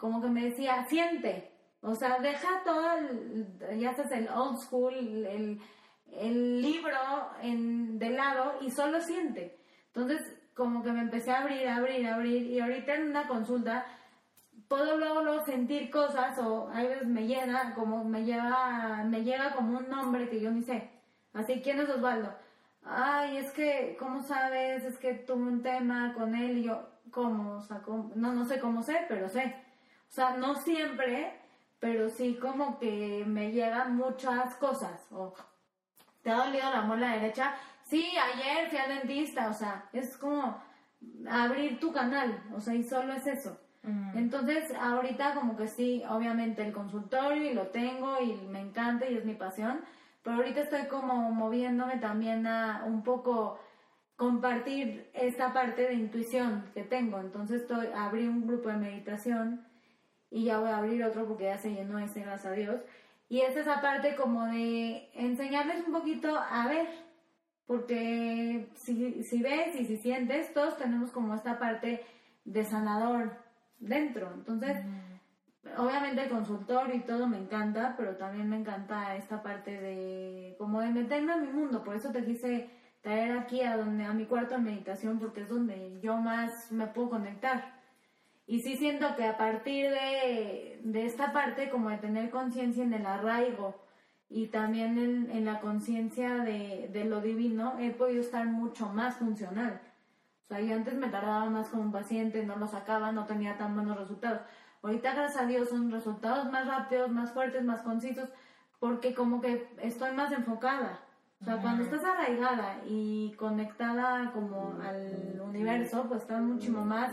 como que me decía, siente, o sea, deja todo, el, ya estás el old school, el, el libro en, de lado y solo siente. Entonces, como que me empecé a abrir, abrir, abrir y ahorita en una consulta puedo luego, sentir cosas o a veces me llega como me lleva me llega como un nombre que yo ni sé. Así, ¿quién es Osvaldo? Ay, es que, ¿cómo sabes? Es que tuve un tema con él y yo, ¿cómo? O sea, no, no sé cómo sé, pero sé. O sea, no siempre, pero sí como que me llegan muchas cosas. O, ¿te ha dolido la muela derecha? Sí, ayer fui al dentista. O sea, es como abrir tu canal. O sea, y solo es eso. Entonces, ahorita como que sí, obviamente el consultorio y lo tengo y me encanta y es mi pasión, pero ahorita estoy como moviéndome también a un poco compartir esta parte de intuición que tengo. Entonces, estoy, abrí un grupo de meditación y ya voy a abrir otro porque ya se llenó ese, gracias a Dios. Y es esa parte como de enseñarles un poquito a ver, porque si, si ves y si sientes, todos tenemos como esta parte de sanador dentro. Entonces, obviamente el consultorio y todo me encanta, pero también me encanta esta parte de como de meterme a mi mundo. Por eso te quise traer aquí a donde a mi cuarto de meditación porque es donde yo más me puedo conectar. Y sí siento que a partir de, de esta parte como de tener conciencia en el arraigo y también en, en la conciencia de, de lo divino, he podido estar mucho más funcional sea, yo antes me tardaba más con un paciente, no lo sacaba, no tenía tan buenos resultados. Ahorita, gracias a Dios, son resultados más rápidos, más fuertes, más concisos, porque como que estoy más enfocada. O sea, cuando estás arraigada y conectada como al universo, pues estás muchísimo más,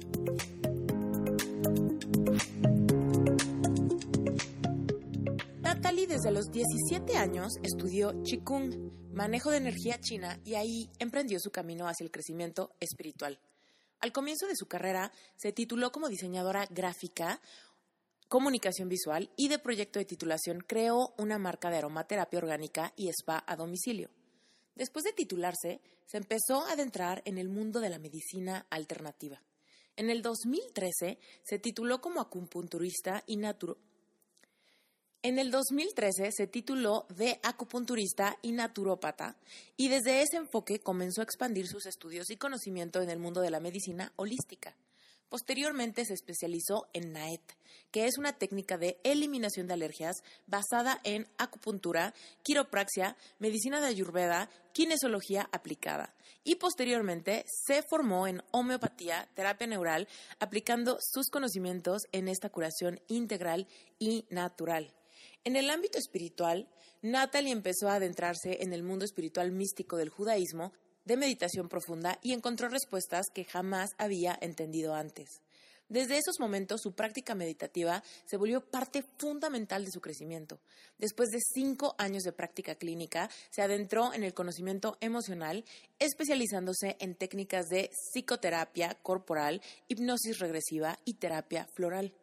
Desde los 17 años estudió Qigong, manejo de energía china, y ahí emprendió su camino hacia el crecimiento espiritual. Al comienzo de su carrera se tituló como diseñadora gráfica, comunicación visual y de proyecto de titulación creó una marca de aromaterapia orgánica y spa a domicilio. Después de titularse, se empezó a adentrar en el mundo de la medicina alternativa. En el 2013 se tituló como acupunturista y naturo en el 2013 se tituló de acupunturista y naturópata y desde ese enfoque comenzó a expandir sus estudios y conocimiento en el mundo de la medicina holística. Posteriormente se especializó en NAET, que es una técnica de eliminación de alergias basada en acupuntura, quiropraxia, medicina de ayurveda, kinesiología aplicada. Y posteriormente se formó en homeopatía, terapia neural, aplicando sus conocimientos en esta curación integral y natural. En el ámbito espiritual, Natalie empezó a adentrarse en el mundo espiritual místico del judaísmo, de meditación profunda y encontró respuestas que jamás había entendido antes. Desde esos momentos su práctica meditativa se volvió parte fundamental de su crecimiento. Después de cinco años de práctica clínica, se adentró en el conocimiento emocional, especializándose en técnicas de psicoterapia corporal, hipnosis regresiva y terapia floral.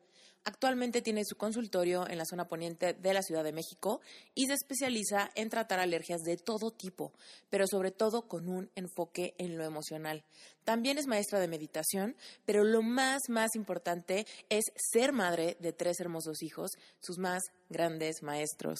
Actualmente tiene su consultorio en la zona poniente de la Ciudad de México y se especializa en tratar alergias de todo tipo, pero sobre todo con un enfoque en lo emocional. También es maestra de meditación, pero lo más, más importante es ser madre de tres hermosos hijos, sus más grandes maestros.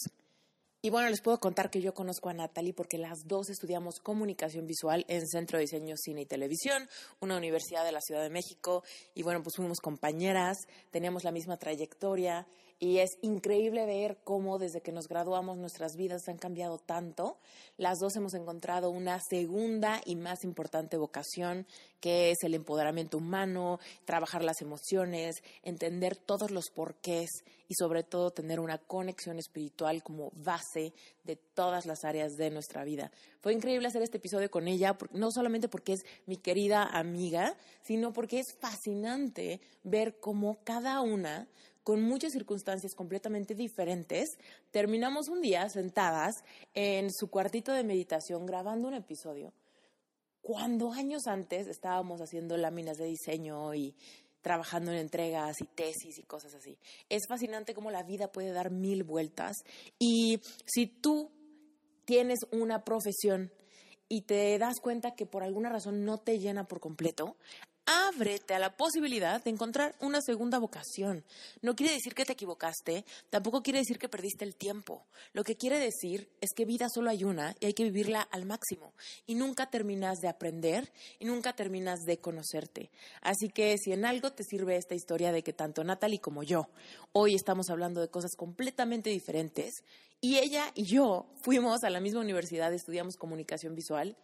Y bueno, les puedo contar que yo conozco a Natalie porque las dos estudiamos comunicación visual en Centro de Diseño, Cine y Televisión, una universidad de la Ciudad de México. Y bueno, pues fuimos compañeras, teníamos la misma trayectoria y es increíble ver cómo desde que nos graduamos nuestras vidas han cambiado tanto. Las dos hemos encontrado una segunda y más importante vocación que es el empoderamiento humano, trabajar las emociones, entender todos los porqués y sobre todo tener una conexión espiritual como base de todas las áreas de nuestra vida. Fue increíble hacer este episodio con ella, no solamente porque es mi querida amiga, sino porque es fascinante ver cómo cada una con muchas circunstancias completamente diferentes, terminamos un día sentadas en su cuartito de meditación grabando un episodio cuando años antes estábamos haciendo láminas de diseño y trabajando en entregas y tesis y cosas así. Es fascinante cómo la vida puede dar mil vueltas y si tú tienes una profesión y te das cuenta que por alguna razón no te llena por completo, ábrete a la posibilidad de encontrar una segunda vocación. No quiere decir que te equivocaste, tampoco quiere decir que perdiste el tiempo. Lo que quiere decir es que vida solo hay una y hay que vivirla al máximo. Y nunca terminas de aprender y nunca terminas de conocerte. Así que si en algo te sirve esta historia de que tanto Natalie como yo hoy estamos hablando de cosas completamente diferentes y ella y yo fuimos a la misma universidad, estudiamos comunicación visual,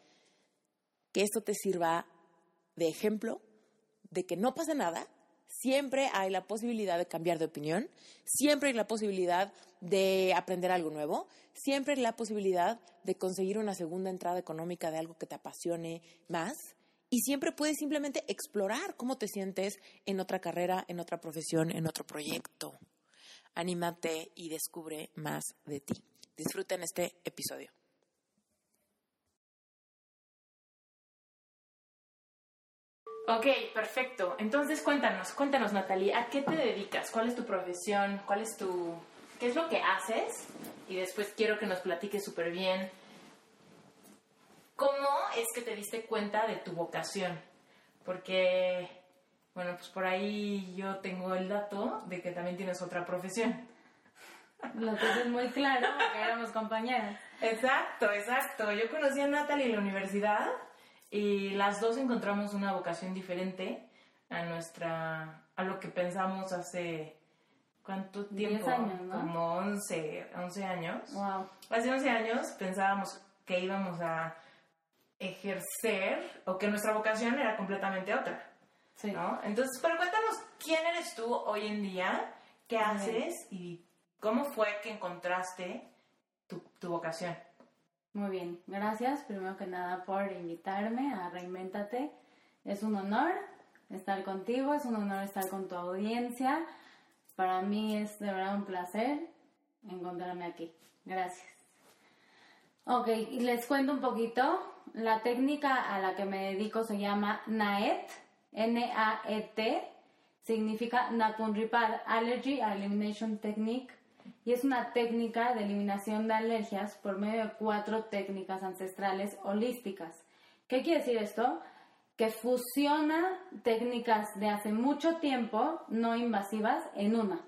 que esto te sirva de ejemplo de que no pasa nada, siempre hay la posibilidad de cambiar de opinión, siempre hay la posibilidad de aprender algo nuevo, siempre hay la posibilidad de conseguir una segunda entrada económica de algo que te apasione más y siempre puedes simplemente explorar cómo te sientes en otra carrera, en otra profesión, en otro proyecto. Anímate y descubre más de ti. Disfruten este episodio. Ok, perfecto. Entonces cuéntanos, cuéntanos Natalie, ¿a qué te dedicas? ¿Cuál es tu profesión? ¿Cuál es tu... qué es lo que haces? Y después quiero que nos platiques súper bien. ¿Cómo es que te diste cuenta de tu vocación? Porque, bueno, pues por ahí yo tengo el dato de que también tienes otra profesión. Lo tienes muy claro, porque éramos compañeras. Exacto, exacto. Yo conocí a Natalie en la universidad y las dos encontramos una vocación diferente a nuestra, a lo que pensamos hace, ¿cuánto tiempo? años, ¿no? Como 11, 11 años. Wow. Hace 11 años pensábamos que íbamos a ejercer o que nuestra vocación era completamente otra. Sí. ¿no? Entonces, pero cuéntanos, ¿quién eres tú hoy en día? ¿Qué haces? ¿Y cómo fue que encontraste tu, tu vocación? Muy bien, gracias primero que nada por invitarme a Reinventate. Es un honor estar contigo, es un honor estar con tu audiencia. Para mí es de verdad un placer encontrarme aquí. Gracias. Ok, y les cuento un poquito. La técnica a la que me dedico se llama NAET, N-A-E-T, significa Napunripad Allergy Elimination Technique y es una técnica de eliminación de alergias por medio de cuatro técnicas ancestrales holísticas. ¿Qué quiere decir esto? Que fusiona técnicas de hace mucho tiempo no invasivas en una.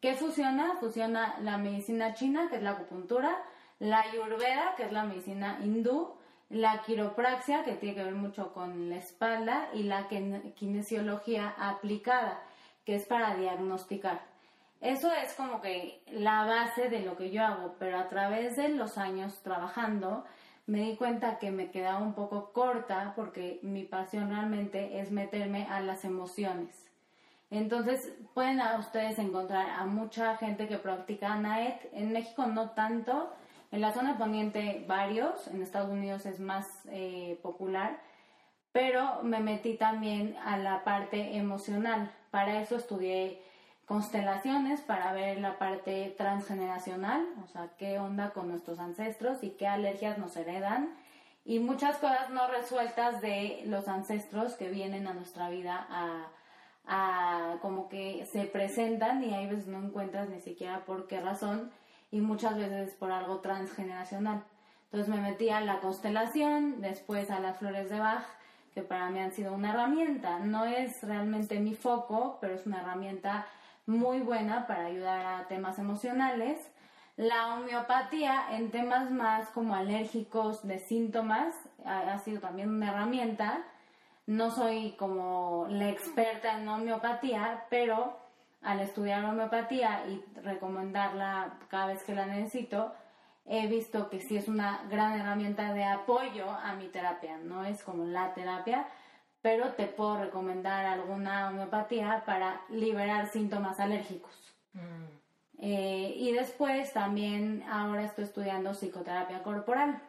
¿Qué fusiona? Fusiona la medicina china, que es la acupuntura, la ayurveda, que es la medicina hindú, la quiropraxia, que tiene que ver mucho con la espalda, y la kinesiología aplicada, que es para diagnosticar. Eso es como que la base de lo que yo hago, pero a través de los años trabajando me di cuenta que me quedaba un poco corta porque mi pasión realmente es meterme a las emociones. Entonces pueden ustedes encontrar a mucha gente que practica NAET, en México no tanto, en la zona poniente varios, en Estados Unidos es más eh, popular, pero me metí también a la parte emocional. Para eso estudié constelaciones para ver la parte transgeneracional, o sea, qué onda con nuestros ancestros y qué alergias nos heredan y muchas cosas no resueltas de los ancestros que vienen a nuestra vida a, como que se presentan y hay veces no encuentras ni siquiera por qué razón y muchas veces por algo transgeneracional. Entonces me metí a la constelación, después a las flores de Bach, que para mí han sido una herramienta. No es realmente mi foco, pero es una herramienta muy buena para ayudar a temas emocionales. La homeopatía en temas más como alérgicos de síntomas ha, sido también una herramienta. No soy como la experta en homeopatía, pero al estudiar homeopatía y recomendarla cada vez que la necesito, he visto que sí es una gran herramienta de apoyo a mi terapia. No es como la terapia, pero te puedo recomendar alguna homeopatía para liberar síntomas alérgicos. Mm. Eh, y después también ahora estoy estudiando psicoterapia corporal,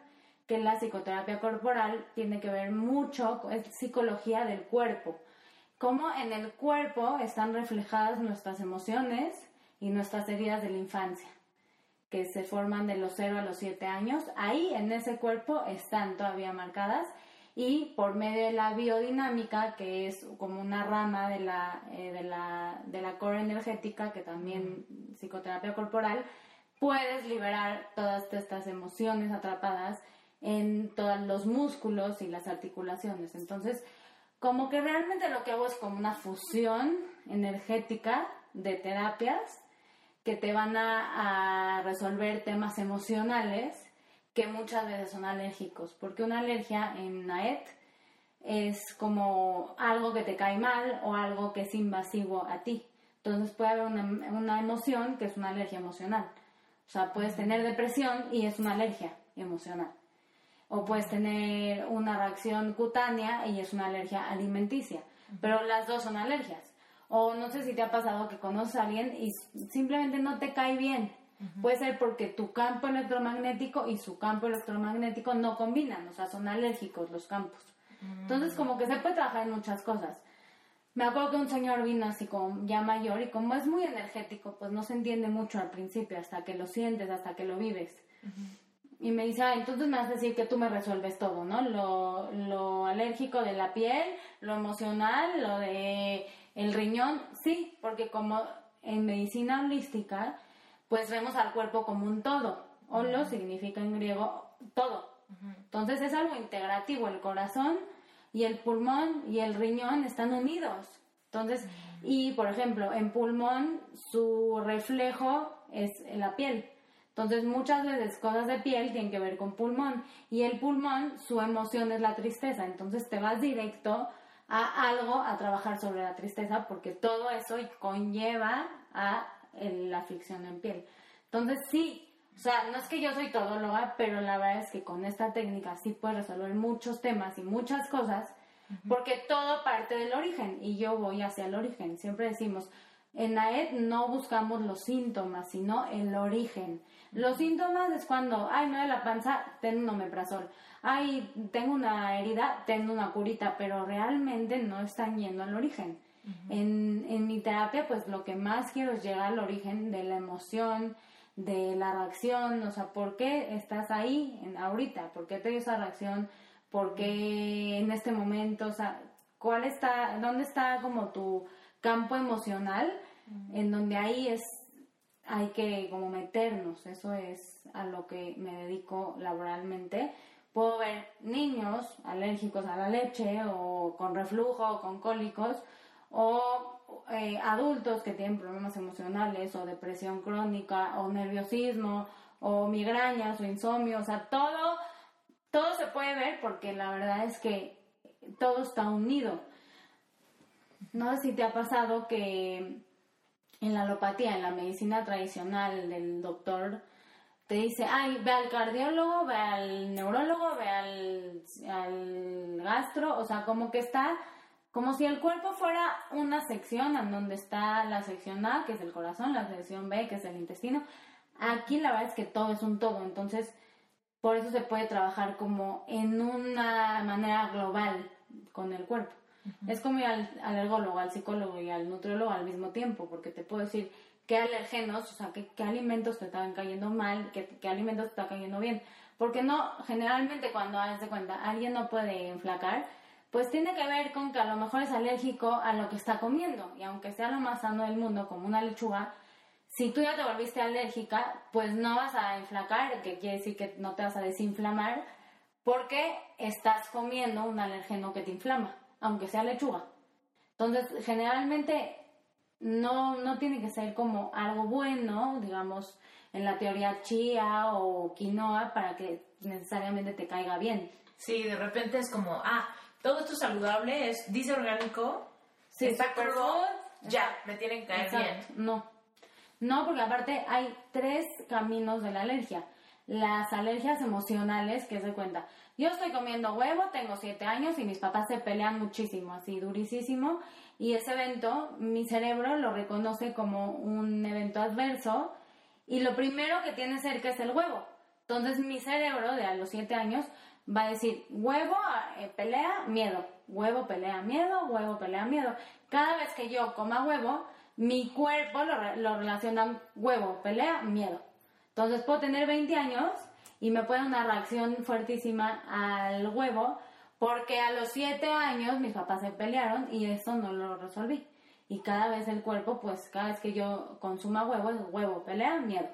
que la psicoterapia corporal tiene que ver mucho con psicología del cuerpo. Cómo en el cuerpo están reflejadas nuestras emociones y nuestras heridas de la infancia que se forman de los 0 a los 7 años, ahí en ese cuerpo están todavía marcadas y por medio de la biodinámica, que es como una rama de la, eh, de la, de la core energética, que también psicoterapia corporal, puedes liberar todas estas emociones atrapadas en todos los músculos y las articulaciones. Entonces, como que realmente lo que hago es como una fusión energética de terapias que te van a, resolver temas emocionales que muchas veces son alérgicos, porque una alergia en NAET es como algo que te cae mal o algo que es invasivo a ti. Entonces puede haber una, una emoción que es una alergia emocional. O sea, puedes tener depresión y es una alergia emocional. O puedes tener una reacción cutánea y es una alergia alimenticia. Pero las dos son alergias. O no sé si te ha pasado que conoces a alguien y simplemente no te cae bien. Puede ser porque tu campo electromagnético y su campo electromagnético no combinan, o sea, son alérgicos los campos. Entonces, como que se puede trabajar en muchas cosas. Me acuerdo que un señor vino así como ya mayor y como es muy energético, pues no se entiende mucho al principio, hasta que lo sientes, hasta que lo vives. Y me dice, ah, entonces me hace decir que tú me resuelves todo, ¿no? Lo, lo alérgico de la piel, lo emocional, lo de el riñón, sí, porque como en medicina holística, pues vemos al cuerpo como un todo. Holo significa en griego todo. Entonces es algo integrativo. El corazón y el pulmón y el riñón están unidos. Entonces, y por ejemplo, en pulmón su reflejo es la piel. Entonces, muchas veces cosas de piel tienen que ver con pulmón. Y el pulmón, su emoción es la tristeza. Entonces, te vas directo a algo, a trabajar sobre la tristeza, porque todo eso conlleva a la aflicción en piel. Entonces sí, o sea, no es que yo soy todóloga, pero la verdad es que con esta técnica sí puedes resolver muchos temas y muchas cosas, porque todo parte del origen y yo voy hacia el origen. Siempre decimos, en AED no buscamos los síntomas, sino el origen. Los síntomas es cuando, ay, no de la panza, ten un omeprazol ay, tengo una herida, tengo una curita, pero realmente no están yendo al origen. En, en mi terapia, pues lo que más quiero es llegar al origen de la emoción, de la reacción, o sea, ¿por qué estás ahí en, ahorita? ¿Por qué te dio esa reacción? ¿Por qué en este momento? O sea, ¿cuál está, dónde está como tu campo emocional? En donde ahí es, hay que como meternos, eso es a lo que me dedico laboralmente Puedo ver niños alérgicos a la leche o con reflujo o con cólicos o eh, adultos que tienen problemas emocionales o depresión crónica o nerviosismo o migrañas o insomnio, o sea, todo, todo se puede ver porque la verdad es que todo está unido. No sé si te ha pasado que en la alopatía, en la medicina tradicional del doctor te dice, ay, ve al cardiólogo, ve al neurólogo, ve al, gastro, o sea, como que está, como si el cuerpo fuera una sección en donde está la sección A, que es el corazón, la sección B, que es el intestino. Aquí la verdad es que todo es un todo, entonces por eso se puede trabajar como en una manera global con el cuerpo. Es como ir al, al ergólogo, al psicólogo y al nutriólogo al mismo tiempo, porque te puedo decir, qué alergenos, o sea, qué, alimentos te están cayendo mal, qué, alimentos te están cayendo bien. Porque no, generalmente cuando haces de cuenta, alguien no puede enflacar, pues tiene que ver con que a lo mejor es alérgico a lo que está comiendo. Y aunque sea lo más sano del mundo, como una lechuga, si tú ya te volviste alérgica, pues no vas a enflacar, que quiere decir que no te vas a desinflamar, porque estás comiendo un alergeno que te inflama, aunque sea lechuga. Entonces, generalmente no, no tiene que ser como algo bueno, digamos, en la teoría chía o quinoa para que necesariamente te caiga bien. Sí, de repente es como, ah, todo esto saludable, es dice orgánico, sí, está ya, me tienen que caer bien. No. No, porque aparte hay tres caminos de la alergia. Las alergias emocionales, que se cuenta. Yo estoy comiendo huevo, tengo siete años y mis papás se pelean muchísimo, así durísimo. Y ese evento, mi cerebro lo reconoce como un evento adverso. Y lo primero que tiene cerca es el huevo. Entonces mi cerebro de a los siete años va a decir huevo, eh, pelea, miedo. Huevo, pelea, miedo, huevo, pelea, miedo. Cada vez que yo coma huevo, mi cuerpo lo, lo relaciona huevo, pelea, miedo. Entonces puedo tener 20 años y me puede una reacción fuertísima al huevo porque a los 7 años mis papás se pelearon y eso no lo resolví. Y cada vez el cuerpo, pues cada vez que yo consuma huevo, es huevo, pelea, miedo.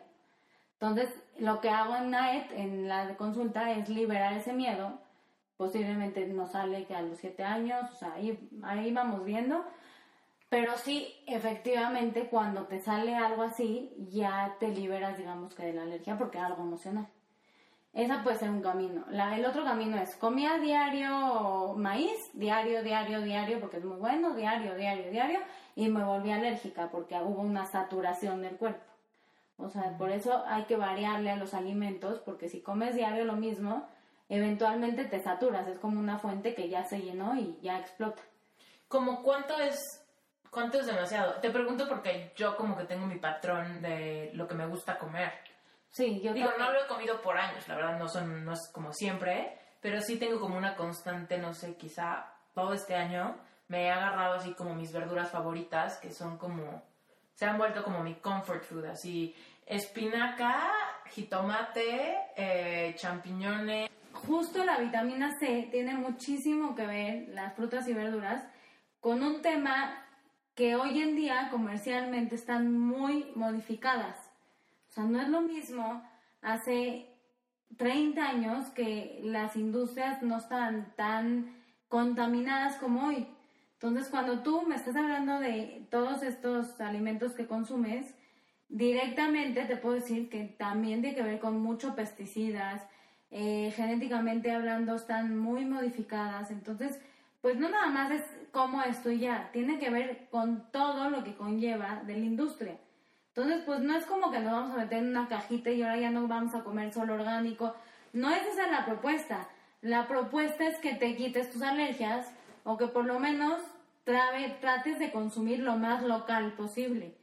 Entonces, lo que hago en en la consulta, es liberar ese miedo. Posiblemente no sale que a los 7 años, o sea, ahí, ahí vamos viendo pero sí, efectivamente, cuando te sale algo así, ya te liberas, digamos que de la alergia porque es algo emocional. Esa puede ser un camino. La, el otro camino es comía diario maíz, diario, diario, diario, porque es muy bueno, diario, diario, diario, y me volví alérgica porque hubo una saturación del cuerpo. O sea, por eso hay que variarle a los alimentos, porque si comes diario lo mismo, eventualmente te saturas. Es como una fuente que ya se llenó y ya explota. ¿Como cuánto es ¿Cuánto es demasiado? Te pregunto porque yo como que tengo mi patrón de lo que me gusta comer. Sí, yo Digo, no lo he comido por años, la verdad no, son, no es como siempre, pero sí tengo como una constante, no sé, quizá todo este año me he agarrado así como mis verduras favoritas, que son como, se han vuelto como mi comfort food, así espinaca, jitomate, eh, champiñones. Justo la vitamina C tiene muchísimo que ver, las frutas y verduras, con un tema que hoy en día comercialmente están muy modificadas. O sea, no es lo mismo hace 30 años que las industrias no estaban tan contaminadas como hoy. Entonces, cuando tú me estás hablando de todos estos alimentos que consumes, directamente te puedo decir que también tiene que ver con muchos pesticidas, eh, genéticamente hablando están muy modificadas. Entonces, pues no nada más es como esto ya, tiene que ver con todo lo que conlleva de la industria. Entonces, pues no es como que nos vamos a meter en una cajita y ahora ya no vamos a comer solo orgánico. No es esa la propuesta. La propuesta es que te quites tus alergias o que por lo menos trates de consumir lo más local posible.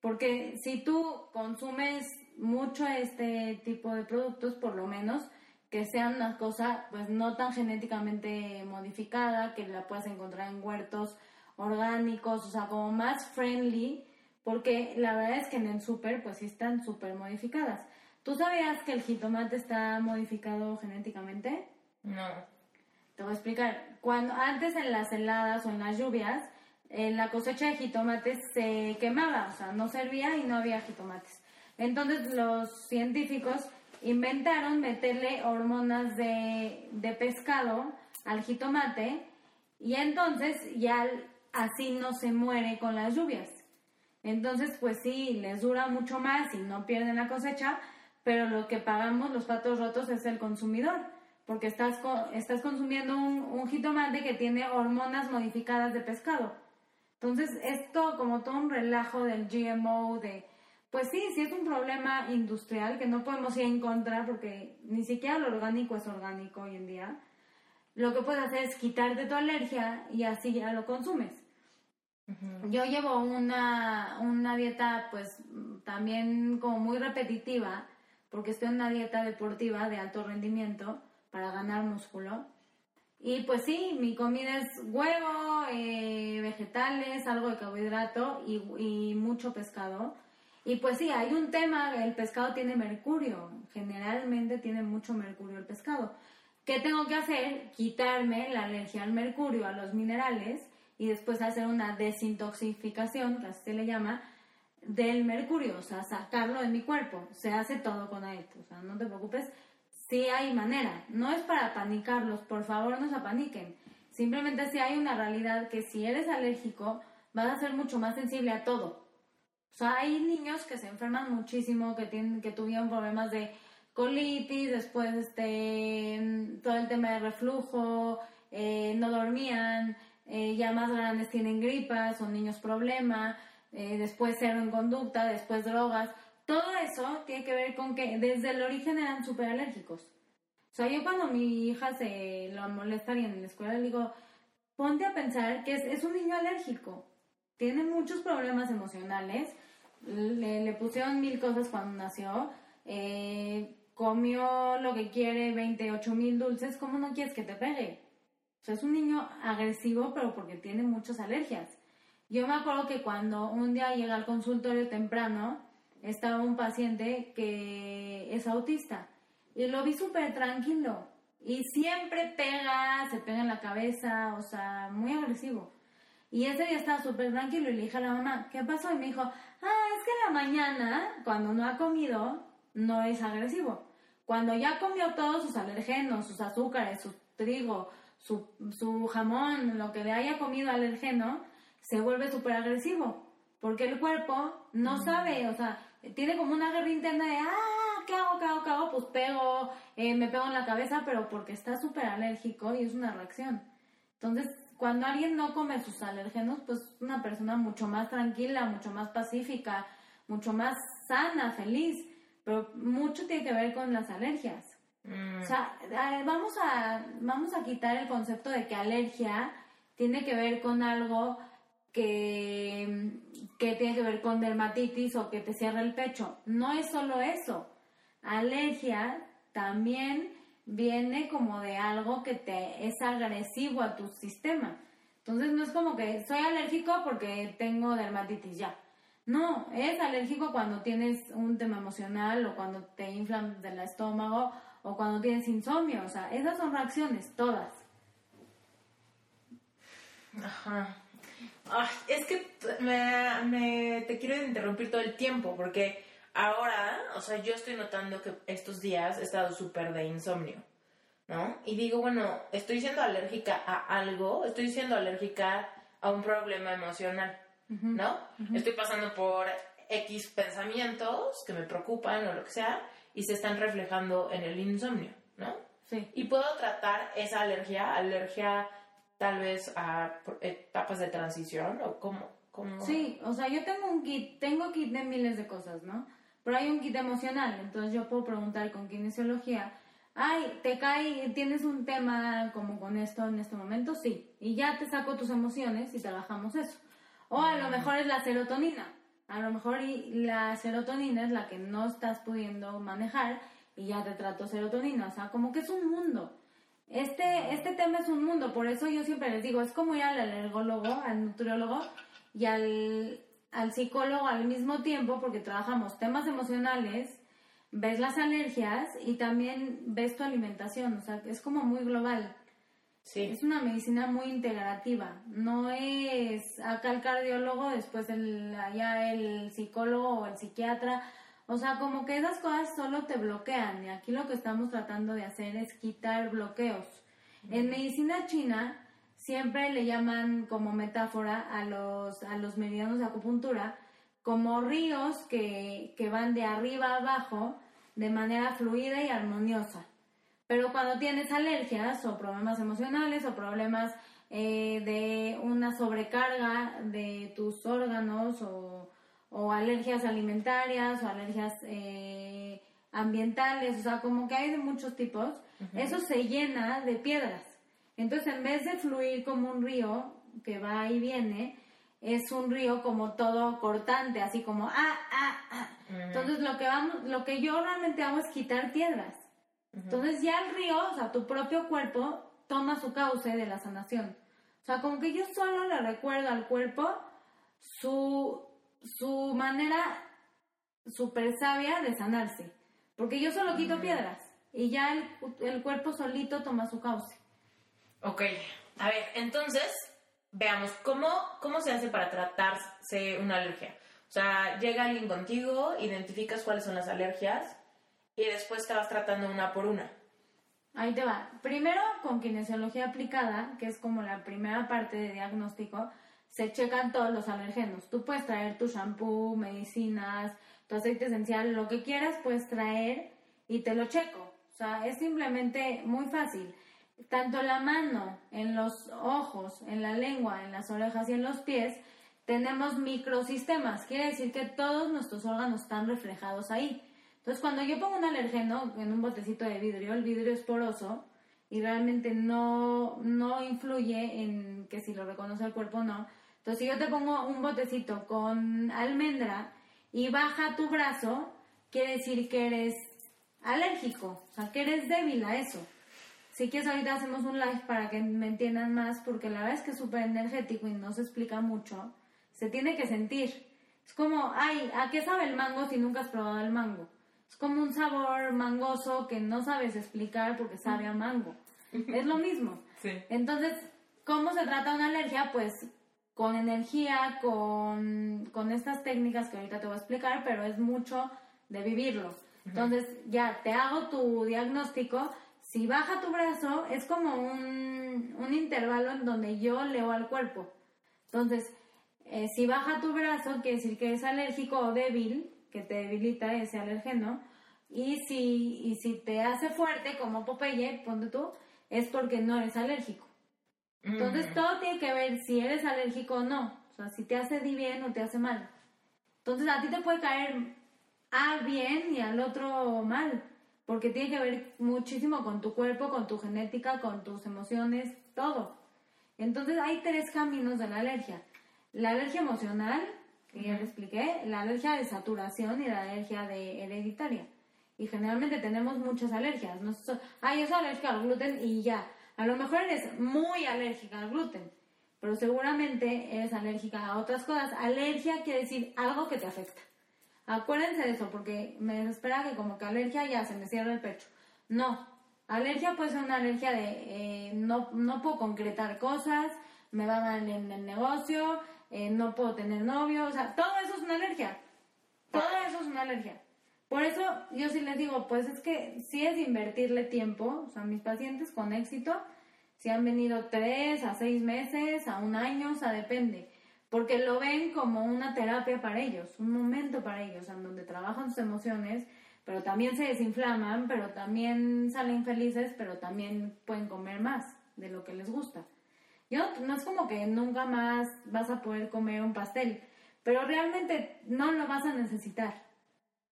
Porque si tú consumes mucho este tipo de productos, por lo menos que sean una cosa pues no tan genéticamente modificada, que la puedas encontrar en huertos orgánicos, o sea, como más friendly, porque la verdad es que en el súper pues sí están súper modificadas. ¿Tú sabías que el jitomate está modificado genéticamente? No. Te voy a explicar. Cuando antes en las heladas o en las lluvias, en la cosecha de jitomates se quemaba, o sea, no servía y no había jitomates. Entonces los científicos inventaron meterle hormonas de, pescado al jitomate y entonces ya así no se muere con las lluvias. Entonces, pues sí, les dura mucho más y no pierden la cosecha, pero lo que pagamos los patos rotos es el consumidor, porque estás, estás consumiendo un, un jitomate que tiene hormonas modificadas de pescado. Entonces, esto como todo un relajo del GMO, de pues sí, sí es un problema industrial que no podemos ir en contra porque ni siquiera lo orgánico es orgánico hoy en día. Lo que puedes hacer es quitarte tu alergia y así ya lo consumes. Yo llevo una, una dieta pues también como muy repetitiva porque estoy en una dieta deportiva de alto rendimiento para ganar músculo. Y pues sí, mi comida es huevo, eh, vegetales, algo de carbohidrato y, y mucho pescado y pues sí, hay un tema, el pescado tiene mercurio, generalmente tiene mucho mercurio el pescado. ¿Qué tengo que hacer? Quitarme la alergia al mercurio, a los minerales, y después hacer una desintoxicación, que así se le llama, del mercurio, o sea, sacarlo de mi cuerpo. Se hace todo con esto, o sea, no te preocupes, sí hay manera. No es para panicarlos, por favor no se apaniquen. Simplemente si hay una realidad que si eres alérgico, vas a ser mucho más sensible a todo. O sea, hay niños que se enferman muchísimo, que, tienen, que tuvieron problemas de colitis, después este, todo el tema de reflujo, eh, no dormían, eh, ya más grandes tienen gripas, son niños problema, eh, después cero en conducta, después drogas. Todo eso tiene que ver con que desde el origen eran súper alérgicos. O sea, yo cuando mi hija se lo molesta alguien en la escuela, le digo, ponte a pensar que es, es un niño alérgico. Tiene muchos problemas emocionales. Le, le pusieron mil cosas cuando nació. Eh, comió lo que quiere, 28 mil dulces. ¿Cómo no quieres que te pegue? O sea, es un niño agresivo, pero porque tiene muchas alergias. Yo me acuerdo que cuando un día llega al consultorio temprano, estaba un paciente que es autista y lo vi súper tranquilo y siempre pega, se pega en la cabeza, o sea, muy agresivo. Y ese día estaba súper tranquilo y le dije a la mamá, ¿qué pasó? Y me dijo, ah, es que en la mañana, cuando no ha comido, no es agresivo. Cuando ya comió todos sus alergenos, sus azúcares, su trigo, su, su jamón, lo que le haya comido alergeno, se vuelve súper agresivo. Porque el cuerpo no sabe, o sea, tiene como una guerra interna de, ah, ¿qué hago, qué hago, qué hago? Pues pego, eh, me pego en la cabeza, pero porque está súper alérgico y es una reacción. Entonces, cuando alguien no come sus alérgenos, pues es una persona mucho más tranquila, mucho más pacífica, mucho más sana, feliz, pero mucho tiene que ver con las alergias. Mm. O sea, a- vamos a, vamos a quitar el concepto de que alergia tiene que ver con algo que, que tiene que ver con dermatitis o que te cierra el pecho. No es solo eso. Alergia también viene como de algo que te es agresivo a tu sistema. Entonces no es como que soy alérgico porque tengo dermatitis ya. No, es alérgico cuando tienes un tema emocional o cuando te inflan del estómago o cuando tienes insomnio. O sea, esas son reacciones, todas. Ajá. Ay, es que me- te quiero interrumpir todo el tiempo porque ahora, o sea, yo estoy notando que estos días he estado súper de insomnio, ¿no? Y digo, bueno, estoy siendo alérgica a algo, estoy siendo alérgica a un problema emocional, ¿no? Estoy pasando por X pensamientos que me preocupan o lo que sea y se están reflejando en el insomnio, ¿no? Sí. Y puedo tratar esa alergia, alergia tal vez a etapas de transición o cómo, cómo... Sí, o sea, yo tengo un kit, tengo kit de miles de cosas, ¿no? Pero hay un kit emocional, entonces yo puedo preguntar con kinesiología, ay, ¿te cae, tienes un tema como con esto en este momento? Sí, y ya te saco tus emociones y trabajamos eso. O a lo mejor es la serotonina, a lo mejor la serotonina es la que no estás pudiendo manejar y ya te trato serotonina, o sea, como que es un mundo. Este, este tema es un mundo, por eso yo siempre les digo, es como ir al alergólogo, al nutriólogo y al, al psicólogo al mismo tiempo, porque trabajamos temas emocionales, ves las alergias y también ves tu alimentación, o sea, es como muy global. Sí. Es una medicina muy integrativa, no es acá el cardiólogo, después el, allá el psicólogo o el psiquiatra, o sea, como que esas cosas solo te bloquean y aquí lo que estamos tratando de hacer es quitar bloqueos. En medicina china siempre le llaman como metáfora a los, a los meridianos de acupuntura como ríos que, que van de arriba a abajo de manera fluida y armoniosa. Pero cuando tienes alergias o problemas emocionales o problemas eh, de una sobrecarga de tus órganos o, o alergias alimentarias o alergias eh, ambientales, o sea, como que hay de muchos tipos, eso se llena de piedras. Entonces, en vez de fluir como un río que va y viene, es un río como todo cortante, así como ah, ah, ah. Entonces, lo que vamos, lo que yo realmente hago es quitar piedras. Entonces ya el río, o sea, tu propio cuerpo toma su cauce de la sanación. O sea, como que yo solo le recuerdo al cuerpo su, su manera súper sabia de sanarse. Porque yo solo quito piedras y ya el, el cuerpo solito toma su cauce. Ok, a ver, entonces, veamos, ¿cómo, ¿cómo se hace para tratarse una alergia? O sea, llega alguien contigo, identificas cuáles son las alergias y después te vas tratando una por una. Ahí te va. Primero, con kinesiología aplicada, que es como la primera parte de diagnóstico, se checan todos los alergenos. Tú puedes traer tu shampoo, medicinas, tu aceite esencial, lo que quieras puedes traer y te lo checo. O sea, es simplemente muy fácil. tanto la mano, en los ojos, en la lengua, en las orejas y en los pies, tenemos microsistemas. Quiere decir que todos nuestros órganos están reflejados ahí. Entonces, cuando yo pongo un alergeno en un botecito de vidrio, el vidrio es poroso y realmente no, no influye en que si lo reconoce el cuerpo o no. Entonces, si yo te pongo un botecito con almendra y baja tu brazo, quiere decir que eres alérgico, o sea, que eres débil a eso. Si quieres, ahorita hacemos un live para que me entiendan más, porque la verdad es que es súper energético y no se explica mucho. Se tiene que sentir. Es como, ay, ¿a qué sabe el mango si nunca has probado el mango? Es como un sabor mangoso que no sabes explicar porque sabe a mango. Es lo mismo. Entonces, ¿cómo se trata una alergia? Pues con energía, con, con estas técnicas que ahorita te voy a explicar, pero es mucho de vivirlo. Entonces, ya te hago tu diagnóstico. Si baja tu brazo, es como un, un intervalo en donde yo leo al cuerpo. Entonces, eh, si baja tu brazo, quiere decir que es alérgico o débil, que te debilita ese alergeno. Y si, y si te hace fuerte, como Popeye, ponte tú, es porque no eres alérgico. Entonces, todo tiene que ver si eres alérgico o no. O sea, si te hace bien o te hace mal. Entonces, a ti te puede caer a bien y al otro mal. Porque tiene que ver muchísimo con tu cuerpo, con tu genética, con tus emociones, todo. Entonces, hay tres caminos de la alergia. La alergia emocional, que ya le expliqué, la alergia de saturación y la alergia de hereditaria. Y generalmente tenemos muchas alergias. No ah, yo soy alérgica al gluten y ya. A lo mejor eres muy alérgica al gluten, pero seguramente eres alérgica a otras cosas. Alergia quiere decir algo que te afecta. Acuérdense de eso, porque me desespera que como que alergia ya se me cierra el pecho. No, alergia puede ser una alergia de eh, no, no puedo concretar cosas, me va mal en el negocio, eh, no puedo tener novio, o sea, todo eso es una alergia. Todo eso es una alergia. Por eso yo sí les digo, pues es que si es invertirle tiempo, o sea, mis pacientes con éxito, si han venido tres a seis meses, a un año, o sea, depende, porque lo ven como una terapia para ellos, un momento para ellos, en donde trabajan sus emociones, pero también se desinflaman, pero también salen felices, pero también pueden comer más de lo que les gusta. Yo no es como que nunca más vas a poder comer un pastel, pero realmente no lo vas a necesitar.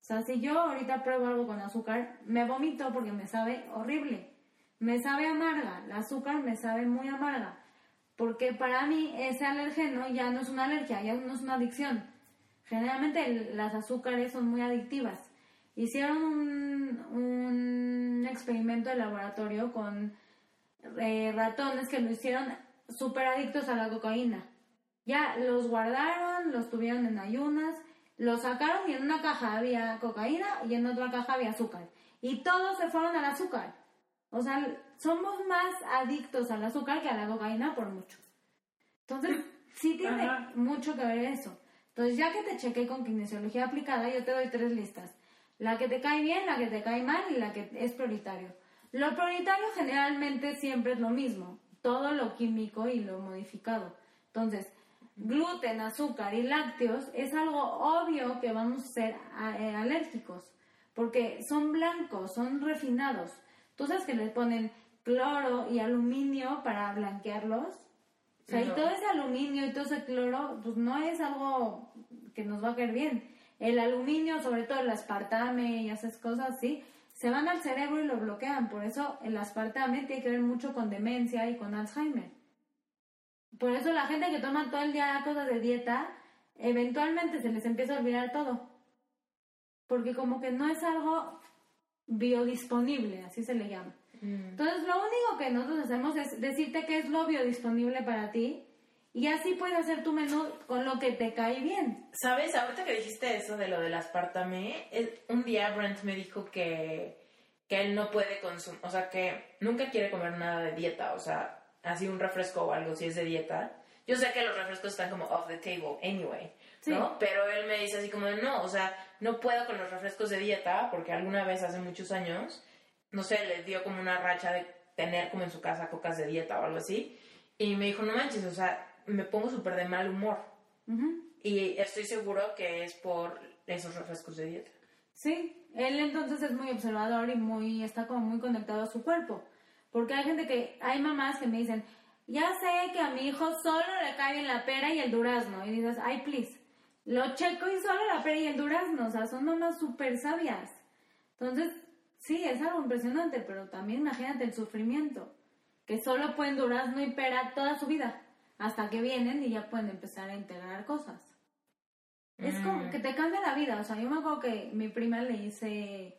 O sea, si yo ahorita pruebo algo con azúcar, me vomito porque me sabe horrible. Me sabe amarga. El azúcar me sabe muy amarga. Porque para mí ese alergeno ya no es una alergia, ya no es una adicción. Generalmente las azúcares son muy adictivas. Hicieron un, experimento de laboratorio con eh, ratones que lo hicieron súper adictos a la cocaína. Ya los guardaron, los tuvieron en ayunas, los sacaron y en una caja había cocaína y en otra caja había azúcar. Y todos se fueron al azúcar. O sea, somos más adictos al azúcar que a la cocaína por mucho. Entonces, sí tiene mucho que ver eso. Entonces, ya que te chequé con kinesiología aplicada, yo te doy tres listas. La que te cae bien, la que te cae mal y la que es prioritario. Lo prioritario generalmente siempre es lo mismo todo lo químico y lo modificado. Entonces, gluten, azúcar y lácteos es algo obvio que vamos a ser eh, alérgicos, porque son blancos, son refinados. Tú sabes que les ponen cloro y aluminio para blanquearlos. O sea, y todo ese aluminio y todo ese cloro, pues no es algo que nos va a caer bien. El aluminio, sobre todo el aspartame y esas cosas, sí, se van al cerebro y lo bloquean. Por eso el aspartame tiene que ver mucho con demencia y con Alzheimer. Por eso la gente que toma todo el día cosas de dieta, eventualmente se les empieza a olvidar todo. Porque como que no es algo biodisponible, así se le llama. Mm. Entonces lo único que nosotros hacemos es decirte qué es lo biodisponible para ti y así puedes hacer tu menú con lo que te cae bien. ¿Sabes? Ahorita que dijiste eso de lo del aspartame, un día Brent me dijo que, que él no puede consumir, o sea, que nunca quiere comer nada de dieta, o sea, así un refresco o algo si es de dieta. Yo sé que los refrescos están como off the table anyway, ¿no? Pero él me dice así como, no, o sea, no puedo con los refrescos de dieta porque alguna vez hace muchos años, no sé, le dio como una racha de tener como en su casa cocas de dieta o algo así. Y me dijo, no manches, o sea, me pongo súper de mal humor. Y estoy seguro que es por esos refrescos de dieta. Sí, él entonces es muy observador y muy está como muy conectado a su cuerpo. Porque hay gente que, hay mamás que me dicen, ya sé que a mi hijo solo le cae bien la pera y el durazno. Y dices, ay, please, lo checo y solo la pera y el durazno. O sea, son mamás súper sabias. Entonces, sí, es algo impresionante, pero también imagínate el sufrimiento. Que solo pueden durazno y pera toda su vida. Hasta que vienen y ya pueden empezar a integrar cosas. Es como Mm. que te cambia la vida. O sea, yo me acuerdo que mi prima le hice,